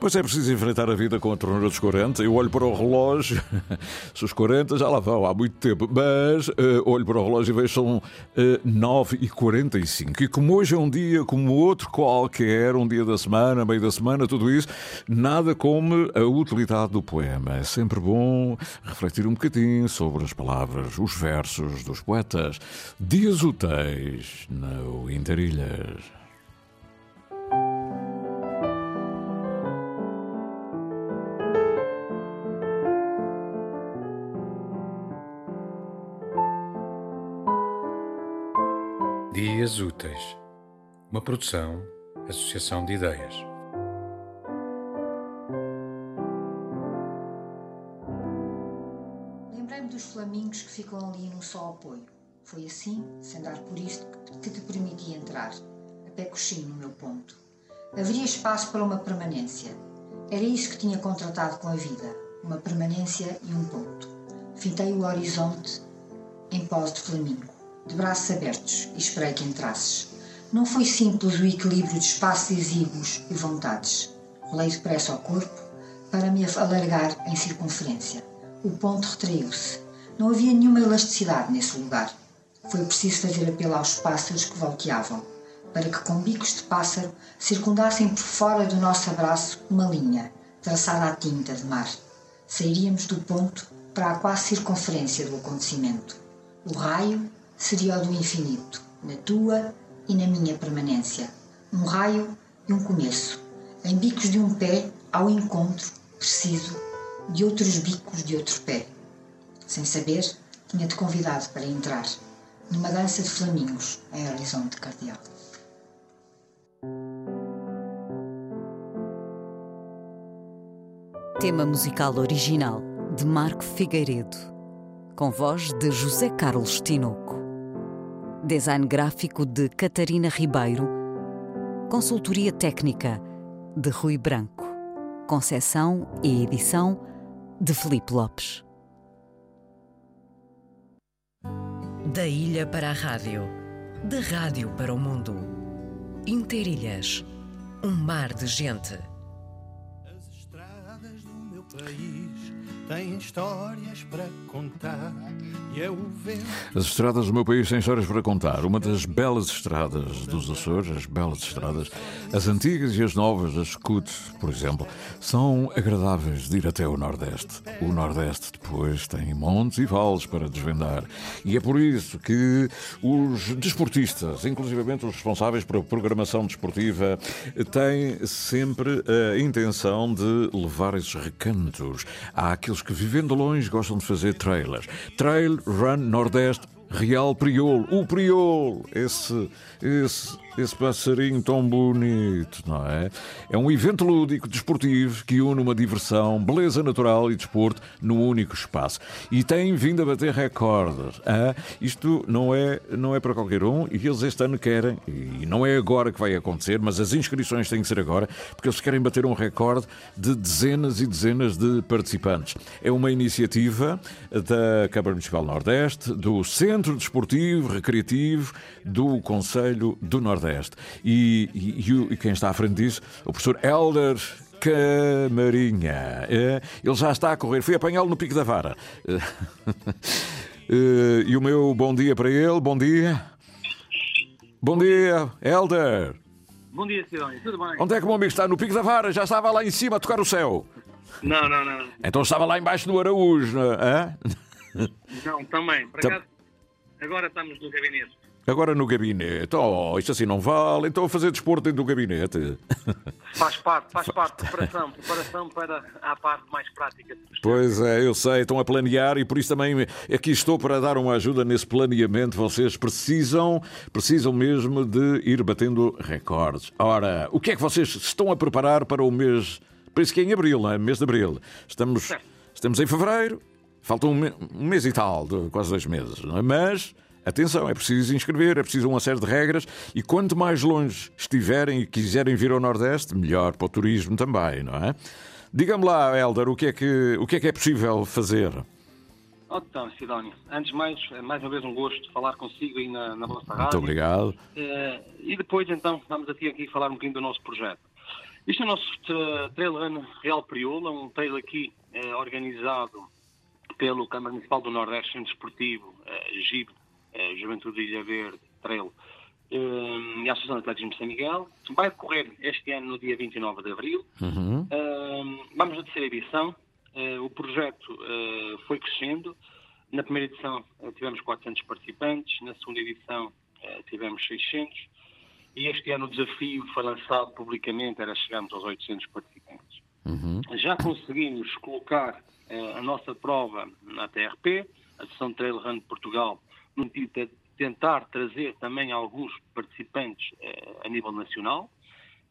Pois é preciso enfrentar a vida com a ternura dos 40. Eu olho para o relógio, se os 40 já lá vão há muito tempo, mas eh, olho para o relógio e vejo são eh, 9h45. E como hoje é um dia como outro qualquer, um dia da semana, meio da semana, tudo isso, nada como a utilidade do poema. É sempre bom refletir um bocadinho sobre as palavras, os versos dos poetas. Dias úteis no Interilhas. Dias Úteis, uma produção, associação de ideias. Lembrei-me dos flamingos que ficam ali num só apoio. Foi assim, sem dar por isto, que te permiti entrar, a pé coxinho no meu ponto. Haveria espaço para uma permanência. Era isso que tinha contratado com a vida, uma permanência e um ponto. Fintei o horizonte em pós de flamingo, de braços abertos, e esperei que entrasses. Não foi simples o equilíbrio de espaços exíguos e vontades. Rolei depressa ao corpo para me alargar em circunferência. O ponto retraiu-se. Não havia nenhuma elasticidade nesse lugar. Foi preciso fazer apelo aos pássaros que volteavam, para que com bicos de pássaro circundassem por fora do nosso abraço uma linha, traçada à tinta de mar. Sairíamos do ponto para a quase circunferência do acontecimento. O raio seria o do infinito, na tua e na minha permanência. Um raio e um começo, em bicos de um pé ao encontro, preciso, de outros bicos de outro pé. Sem saber, tinha-te convidado para entrar numa dança de flamingos em horizonte cardeal. Tema musical original de Marco Figueiredo, com voz de José Carlos Tinoco. Design gráfico de Catarina Ribeiro. Consultoria técnica de Rui Branco. Concessão e edição de Felipe Lopes. Da ilha para a rádio, da rádio para o mundo. Interilhas, um mar de gente. As estradas do meu país têm histórias para contar. As estradas do meu país têm histórias para contar. Uma das belas estradas dos Açores, as belas estradas, as antigas e as novas, as Scoot, por exemplo, são agradáveis de ir até o Nordeste. O Nordeste depois tem montes e vales para desvendar. E é por isso que os desportistas, inclusivamente os responsáveis pela programação desportiva, têm sempre a intenção de levar esses recantos àqueles que, vivendo longe, gostam de fazer trailers. Trail Run Nordeste Real Priolo, o Priolo, esse, esse, esse passarinho tão bonito, não é? É um evento lúdico desportivo que une uma diversão, beleza natural e desporto num único espaço. E tem vindo a bater recordes. Ah, isto não é, não é para qualquer um e eles este ano querem, e não é agora que vai acontecer, mas as inscrições têm que ser agora, porque eles querem bater um recorde de dezenas e dezenas de participantes. É uma iniciativa da Câmara Municipal Nordeste, do Centro Desportivo Recreativo do Conselho do Nordeste. E, e, e quem está à frente disso, o professor Helder Camarinha. É, ele já está a correr. Fui apanhá-lo no pico da vara. E o meu bom dia para ele. Bom dia. Bom dia, Helder. Bom dia, Sidónio. Tudo bem? Onde é que o meu amigo está? No pico da vara? Já estava lá em cima a tocar o céu. Não, não, não. Então estava lá embaixo no Araújo, não é? Não, também. Por acaso, agora estamos no gabinete. Agora no gabinete. Oh, isto assim não vale. Então fazer desporto dentro do gabinete. Faz parte, faz parte. Preparação, preparação para a parte mais prática. Pois é, eu sei. Estão a planear e por isso também aqui estou para dar uma ajuda nesse planeamento. Vocês precisam, precisam mesmo de ir batendo recordes. Ora, o que é que vocês estão a preparar para o mês... Por isso que é em abril, não é? Mês de abril. Estamos, estamos em fevereiro. Falta um, um mês e tal, quase dois meses. Não é? Mas... Atenção, é preciso inscrever, é preciso uma série de regras e quanto mais longe estiverem e quiserem vir ao Nordeste, melhor para o turismo também, não é? Diga-me lá, Helder, o que é que, o que, é, que é possível fazer? Então, Sidónio, antes de mais, é mais uma vez um gosto falar consigo aí na, na vossa rádio. Muito obrigado. Uh, e depois, então, vamos aqui, aqui falar um bocadinho do nosso projeto. Isto é o nosso uh, Trail Run Real Priola, um trail aqui uh, organizado pelo Câmara Municipal do Nordeste Centro Esportivo, uh, GIB, uh, Juventude de Ilha Verde, Trail, uh, e a Associação de Atletismo de São Miguel. Vai decorrer este ano no dia 29 de abril. Uhum. Uh, vamos na terceira edição. o projeto foi crescendo. Na primeira edição tivemos 400 participantes, na segunda edição tivemos 600 e este ano o desafio foi lançado publicamente, era chegarmos aos 800 participantes. Uhum. Já conseguimos colocar a nossa prova na TRP, a Associação Trail Run de Portugal, no dia tentar trazer também alguns participantes eh, a nível nacional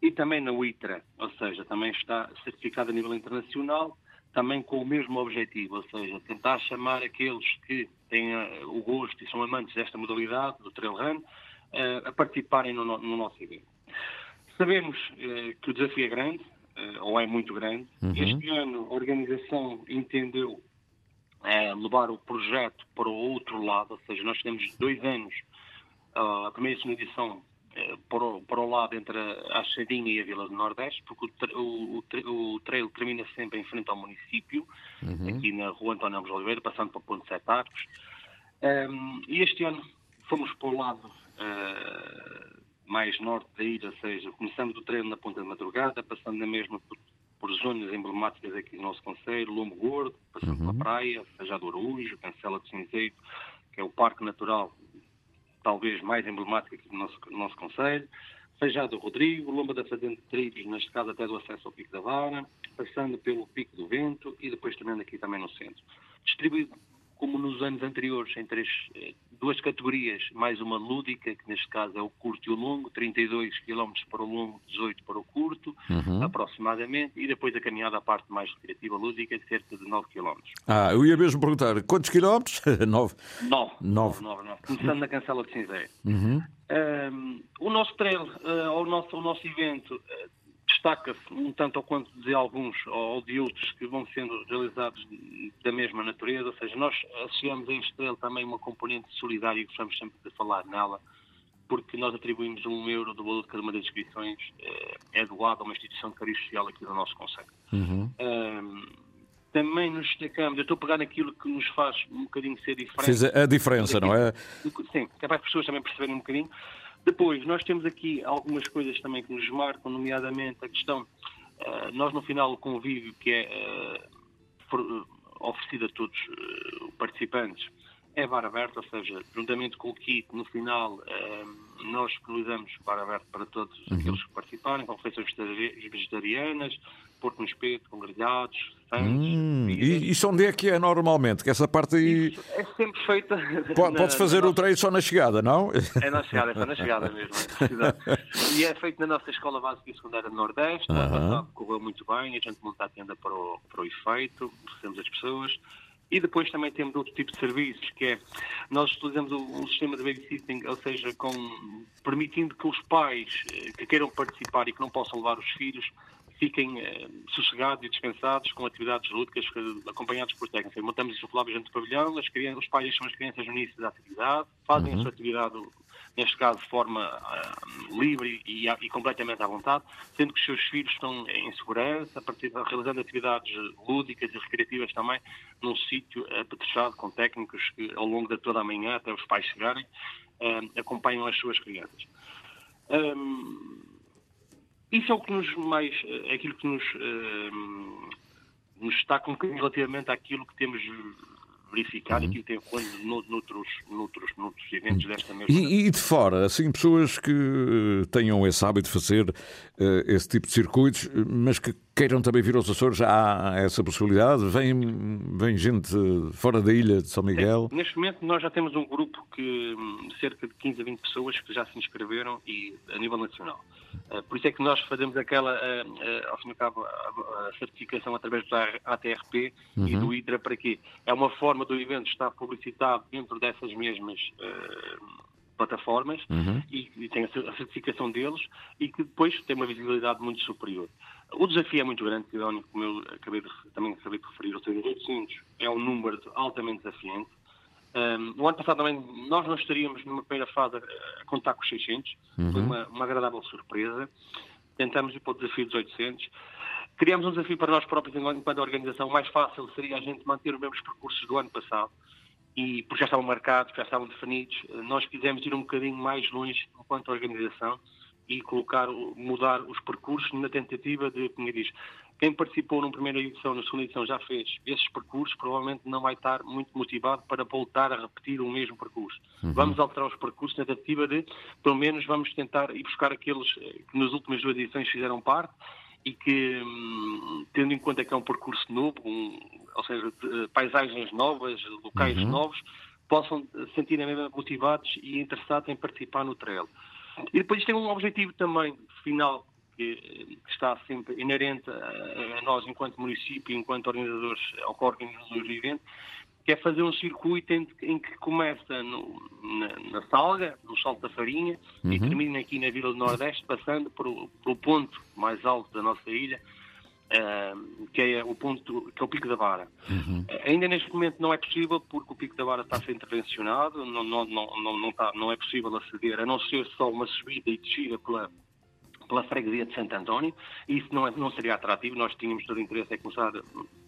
e também na UITRA, ou seja, também está certificado a nível internacional, também com o mesmo objetivo, ou seja, tentar chamar aqueles que têm uh, o gosto e são amantes desta modalidade, do trail run, uh, a participarem no, no, nosso evento. Sabemos que o desafio é grande, ou é muito grande. Uhum. Este ano a organização entendeu levar o projeto para o outro lado, ou seja, nós temos dois anos, a primeira e segunda edição eh, para o, para o lado entre a Achadinha e a Vila do Nordeste, porque o, o, o trail termina sempre em frente ao município, uhum. aqui na rua António Alves Oliveira, passando para o Ponto Sete Arcos. Um, e este ano fomos para o lado uh, mais norte da ilha, ou seja, começamos o treino na Ponta de Madrugada, passando na mesma por, zonas emblemáticas aqui do nosso Conselho, Lombo Gordo, passando uhum. pela praia, Sajado Araújo, Cancela de Cinzeiro, que é o Parque Natural talvez mais emblemática aqui do nosso, do nosso Conselho, seja do Rodrigo, Lomba da Fazenda de Trilhos, neste caso até do acesso ao Pico da Vara, passando pelo Pico do Vento e depois também aqui também no centro. Distribuído como nos anos anteriores, em três, eh, duas categorias, mais uma lúdica, que neste caso é o curto e o longo, 32 km para o longo, 18 para o curto, uhum. aproximadamente, e depois a caminhada à parte mais recreativa lúdica, de cerca de 9 km. Ah, eu ia mesmo perguntar, quantos quilómetros? 9. 9. 9. 9, 9. Começando na Cancela de Cinzeiro. Uhum. Um, o nosso trail, uh, o, nosso, o nosso evento, uh, destaca-se um tanto ao quanto de alguns ou de outros que vão sendo realizados da mesma natureza, ou seja, nós associamos a trail também uma componente solidária e gostamos sempre de falar nela, porque nós atribuímos um euro do valor de cada uma das inscrições, eh, é doado a uma instituição de cariz social aqui do nosso Conselho. Uhum. Um, também nos destacamos, eu estou a pegar naquilo que nos faz um bocadinho ser diferente. Fiz a diferença, não é? Sim, é para as pessoas também perceberem um bocadinho. Depois, nós temos aqui algumas coisas também que nos marcam, nomeadamente a questão, uh, nós no final o convívio que é uh, oferecido a todos os participantes é bar aberto, ou seja, juntamente com o kit, no final nós disponibilizamos bar aberto para todos uhum. aqueles que participarem, com refeições vegetarianas, porco no espeto, com grelhados, hum, e isso onde é que é normalmente? Que essa parte aí... Isso é sempre feita... Pode, podes fazer o treino só na chegada, não? É na chegada, é só na chegada mesmo. É e é feito na nossa Escola Básica e Secundária do Nordeste, uh -huh. correu muito bem, a gente monta a tenda para o, para o efeito, recebemos as pessoas, e depois também temos outro tipo de serviços, que é, nós utilizamos um sistema de babysitting, ou seja, com, permitindo que os pais eh, que queiram participar e que não possam levar os filhos, fiquem eh, sossegados e descansados com atividades lúdicas acompanhados por técnicos. Montamos lá dentro do pavilhão, as crianças, os pais são as crianças no início da atividade, fazem uhum. a sua atividade, neste caso, de forma uh, livre e, e, completamente à vontade, sendo que os seus filhos estão em segurança, a realizando atividades lúdicas e recreativas também, num sítio apetrechado com técnicos que, ao longo de toda a manhã, até os pais chegarem, uh, acompanham as suas crianças. Um, isso é o que nos mais, é aquilo que nos, uh, nos destaca um bocadinho relativamente àquilo que temos verificado uhum. aquilo que tem ocorrido noutros, noutros, noutros eventos desta mesma. E, e, de fora, assim, pessoas que eh, tenham esse hábito de fazer uh, esse tipo de circuitos, mas que queiram também vir aos Açores, há essa possibilidade? Vem, vem gente fora da ilha de São Miguel? Sim, neste momento nós já temos um grupo que cerca de 15 a 20 pessoas que já se inscreveram e a nível nacional. Eh, por isso é que nós fazemos aquela, eh, eh, ao fim e ao cabo, a certificação através da ATRP uhum. e do IDRA para quê? É uma forma do evento estar publicitado dentro dessas mesmas plataformas uhum. e, e, tem a certificação deles e que depois tem uma visibilidade muito superior. O desafio é muito grande, como eu acabei de, também acabei de referir, ou seja, 800 é um número altamente desafiante um, o ano passado também nós não estaríamos numa primeira fase a contar com os 600, uhum. foi uma, uma, agradável surpresa. Tentamos ir para o desafio dos 800. Criamos um desafio para nós próprios enquanto organização. O mais fácil seria a gente manter os mesmos percursos do ano passado, e porque já estavam marcados, já estavam definidos. Nós quisemos ir um bocadinho mais longe enquanto organização e colocar, mudar os percursos na tentativa de, como eu diz, quem participou na primeira edição, na segunda edição já fez esses percursos, provavelmente não vai estar muito motivado para voltar a repetir o mesmo percurso. Uhum. Vamos alterar os percursos na tentativa de, pelo menos, vamos tentar ir buscar aqueles eh, que nas últimas duas edições fizeram parte e que, hum, tendo em conta que é um percurso novo, um, ou seja, paisagens novas, locais uhum. novos, possam se sentirem mesmo motivados e interessados em participar no trail. E depois tem um objetivo também final que, que está sempre inerente a, a, nós enquanto município, enquanto organizadores, ou co-organizadores do evento, que é fazer um circuito em, em que começa no, na, na, Salga, no Salto da Farinha, uhum. e termina aqui na Vila do Nordeste, passando pelo, pelo ponto mais alto da nossa ilha, uh, que é o ponto, que é o Pico da Vara. Uhum. Uh, ainda neste momento não é possível, porque o Pico da Vara está a ser intervencionado, não, não, não, não, não, está, não é possível aceder, a não ser só uma subida e descida pela, pela freguesia de Santo António, isso não, é, não seria atrativo, nós tínhamos todo o interesse em começar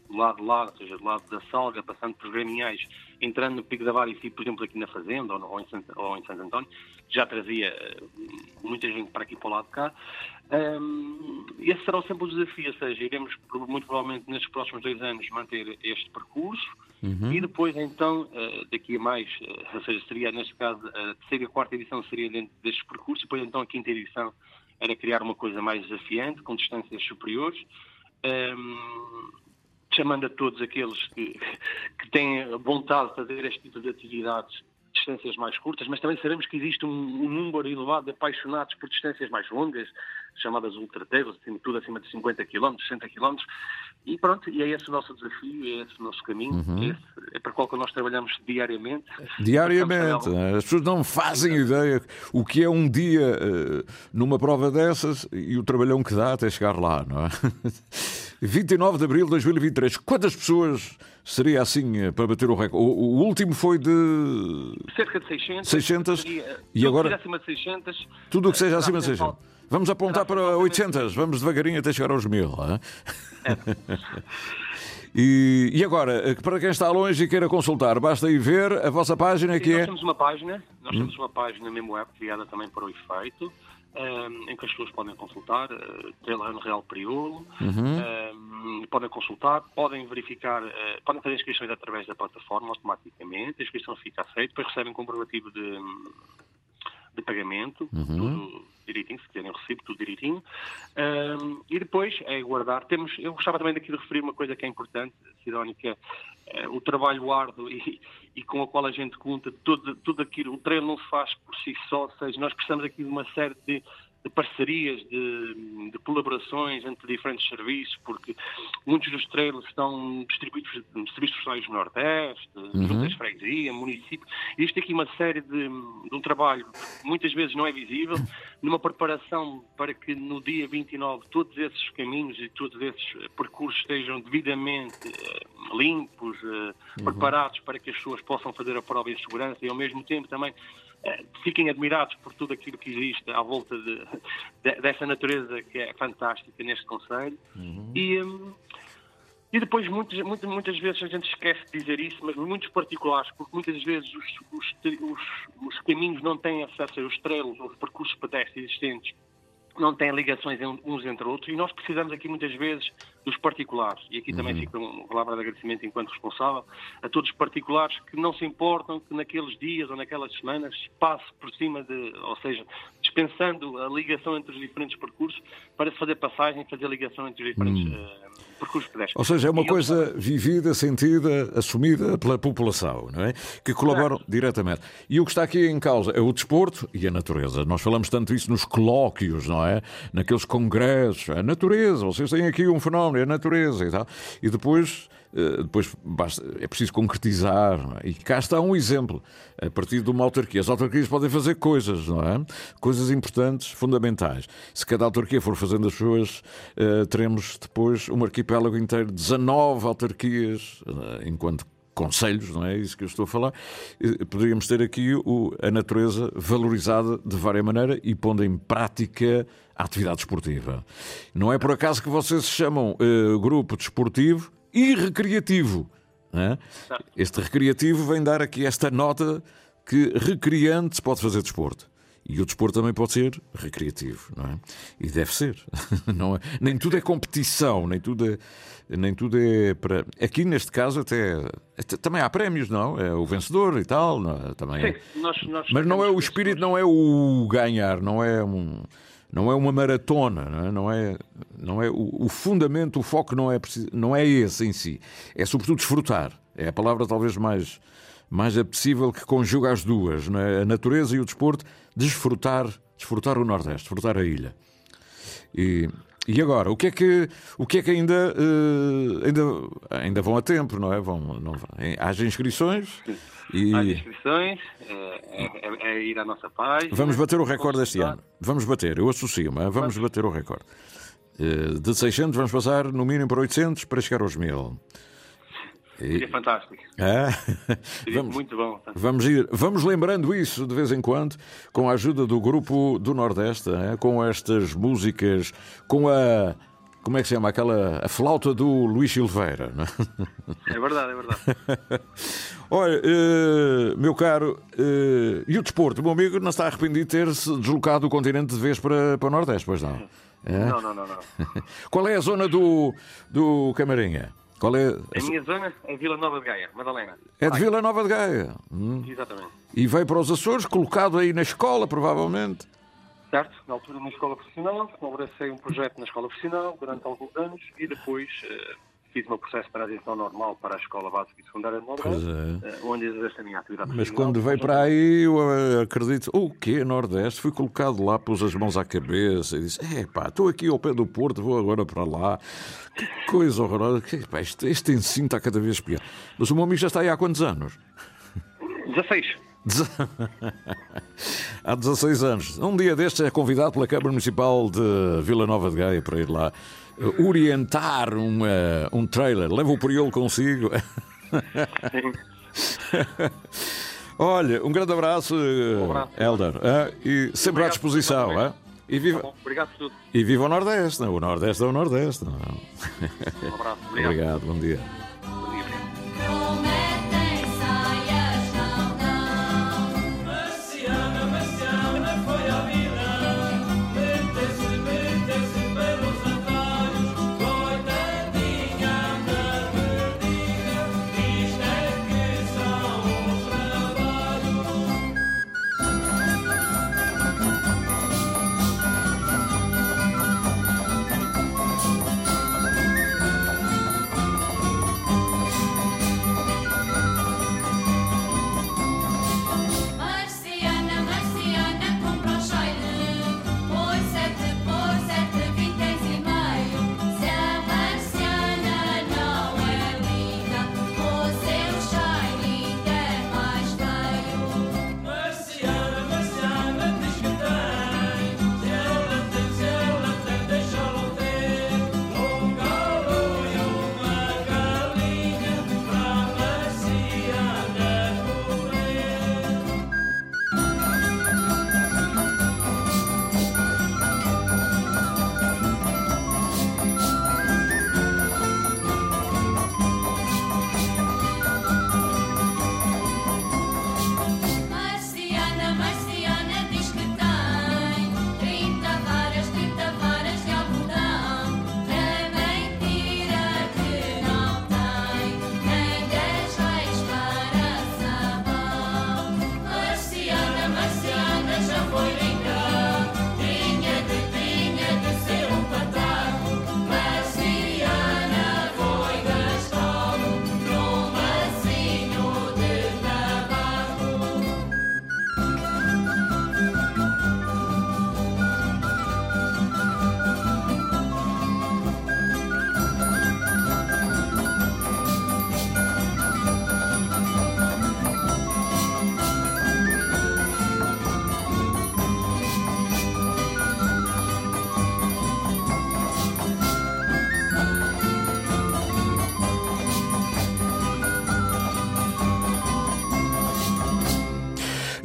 do lado de lá, ou seja, do lado da Salga, passando por Gremiais, entrando no Pico da Vara e si, por exemplo, aqui na Fazenda ou, no, ou, em Santo, ou, em Santo António, já trazia uh, muita gente para aqui para o lado de cá. Um, esse será sempre o desafio, ou seja, iremos muito provavelmente nestes próximos dois anos manter este percurso uhum. e depois então, uh, daqui a mais, uh, ou seja, seria neste caso a terceira e a quarta edição seria dentro deste percurso, depois então a quinta edição era criar uma coisa mais desafiante, com distâncias superiores. Um, chamando a todos aqueles que, que têm vontade de fazer este tipo de atividades distâncias mais curtas, mas também sabemos que existe um, um número elevado de apaixonados por distâncias mais longas, chamadas ultra-trails, assim, tudo acima de 50 km, 60 km, e pronto, e é esse o nosso desafio, é esse o nosso caminho, uhum. é, é para o qual nós trabalhamos diariamente. Diariamente, as pessoas não fazem ideia o que é um dia uh, numa prova dessas e o trabalhão que dá até chegar lá, não é? 29 de abril de 2023. Quantas pessoas seria assim eh, para bater o recorde? O, o último foi de. Cerca de 600. 600. Seria, e agora. Tudo acima de 600. Tudo o que seja acima de 600. Vamos apontar para 800. Vamos devagarinho até chegar aos 1000. É. E, e, agora, eh, para quem está longe e queira consultar, basta ir ver a vossa página que nós é. Nós temos uma página, nós hum. temos uma página mesmo web criada também para o efeito um, em que as pessoas podem consultar, uh, tem lá no Real Priolo, uhum. um, podem consultar, podem verificar, uh, podem fazer inscrições através da plataforma automaticamente, a inscrição fica aceita, depois recebem um comprovativo de, de pagamento, uhum. tudo direitinho, se quiserem recibo, tudo direitinho. Um, e depois é guardar. Temos, eu gostava também daqui de referir uma coisa que é importante, Sidónia, que é uh, o trabalho árduo e, e com o qual a gente conta, tudo, tudo aquilo, o treino não se faz por si só, ou seja, nós precisamos aqui de uma série de de parcerias, de, de, colaborações entre diferentes serviços, porque muitos dos trailers estão distribuídos nos serviços sociais do Nordeste, uhum. juntas de freguesia, município. Existe aqui uma série de, de, um trabalho que muitas vezes não é visível, numa preparação para que no dia 29 todos esses caminhos e todos esses percursos estejam devidamente uh, limpos, uh, uhum. preparados para que as pessoas possam fazer a prova em segurança e ao mesmo tempo também eh, fiquem admirados por tudo aquilo que existe à volta de, de, dessa natureza que é fantástica neste Conselho. Uhum. E, um, e depois, muitas, muitas, muitas vezes a gente esquece de dizer isso, mas muitos particulares, porque muitas vezes os, os, os, os caminhos não têm acesso aos trails ou os percursos pedestres existentes não têm ligações uns entre outros e nós precisamos aqui muitas vezes dos particulares. E aqui também uhum. fica uma palavra de agradecimento enquanto responsável a todos os particulares que não se importam que naqueles dias ou naquelas semanas passe por cima de, ou seja, dispensando a ligação entre os diferentes percursos para se fazer passagem, fazer ligação entre os diferentes uhum. uh, percursos pedestres. Ou seja, é uma e coisa eu... vivida, sentida, assumida pela população, não é? Que colaboram Exato. diretamente. E o que está aqui em causa é o desporto e a natureza. Nós falamos tanto isso nos colóquios, não é? Naqueles congressos. A natureza, vocês têm aqui um fenómeno, é a natureza e tal. E depois depois basta, é preciso concretizar. É? E cá está um exemplo, a partir de uma autarquia. As autarquias podem fazer coisas, não é? Coisas importantes, fundamentais. Se cada autarquia for fazendo as suas, uh, teremos depois um arquipélago inteiro, 19 autarquias, uh, enquanto conselhos, não é isso que eu estou a falar, poderíamos ter aqui o, a natureza valorizada de várias maneiras e pondo em prática a atividade esportiva. Não é por acaso que vocês se chamam uh, grupo desportivo e recreativo. É? Este recreativo vem dar aqui esta nota que recriante se pode fazer desporto. E o desporto também pode ser recreativo, não é? E deve ser. Não é? Nem tudo é competição, nem tudo é, nem tudo é para. Aqui neste caso até, até também há prémios, não? É o vencedor e tal, não, é? também. É. Sim, nós, nós Mas não é o espírito, não é o ganhar, não é um não é uma maratona, não é, não é, não é o, o, fundamento, o foco não é, não é esse em si. É sobretudo desfrutar. É a palavra talvez mais, mais apetecível que conjuga as duas, é? a natureza e o desporto, desfrutar, desfrutar o Nordeste, desfrutar a ilha. E, e agora, o que é que, o que, é que ainda, uh, ainda, ainda vão a tempo, não é? Vão, não, haja inscrições. E... Há inscrições, é, é, é, ir à nossa página. Vamos bater o recorde este ano. Vamos bater, eu associo-me, vamos, vamos bater o recorde. Uh, de 600 vamos passar no mínimo para 800 para chegar aos 1000. Seria fantástico. É? Seria vamos, muito bom. Vamos, ir, vamos lembrando isso de vez em quando, com a ajuda do grupo do Nordeste, é? com estas músicas, com a. Como é que se chama? Aquela a flauta do Luís Silveira. Não é? é verdade, é verdade. Olha, uh, meu caro, uh, e o desporto? O meu amigo não está arrependido de ter-se deslocado do continente de vez para, para o Nordeste, pois não? É? Não, não, não, não. Qual é a zona do, do Camarinha? Qual é? A minha zona é Vila Nova de Gaia, Madalena. É de Vila Nova de Gaia. Hum. Exatamente. E veio para os Açores, colocado aí na escola, provavelmente. Certo, na altura na escola profissional, abracei um projeto na escola profissional durante alguns anos e depois uh, fiz o meu processo de transição normal para a Escola Básica e Secundária de Nordeste, é. Eh, onde exerço a minha atividade Mas quando veio para aí, eu eh, acredito, o quê, Nordeste? Fui colocado lá, pus as mãos à cabeça e disse, é pá, estou aqui ao pé do Porto, vou agora para lá. Que coisa horrorosa. Pá, este, este ensino está cada vez pior. Mas o meu amigo já está aí há quantos anos? 16. Há 16 anos. Um dia destes é convidado pela Câmara Municipal de Vila Nova de Gaia para ir lá orientar um, uh, um trailer. Leva o priolo consigo. Olha, um grande abraço, um abraço. Elder. Uh, e sempre Obrigado, à disposição. E viva... Tá Obrigado por tudo. E viva o Nordeste. Não? O Nordeste é o Nordeste. Não? Um abraço. Obrigado. Obrigado bom dia.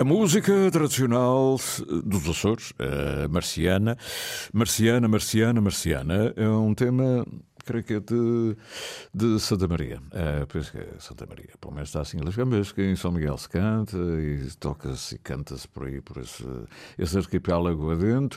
A música tradicional dos Açores, a marciana, marciana, marciana, marciana, é um tema, creio que é de, de Santa Maria. É, penso que é Santa Maria. Pelo menos está assim as gambas, que em São Miguel se canta e toca-se e canta-se por aí, por esse, esse arquipélago adentro.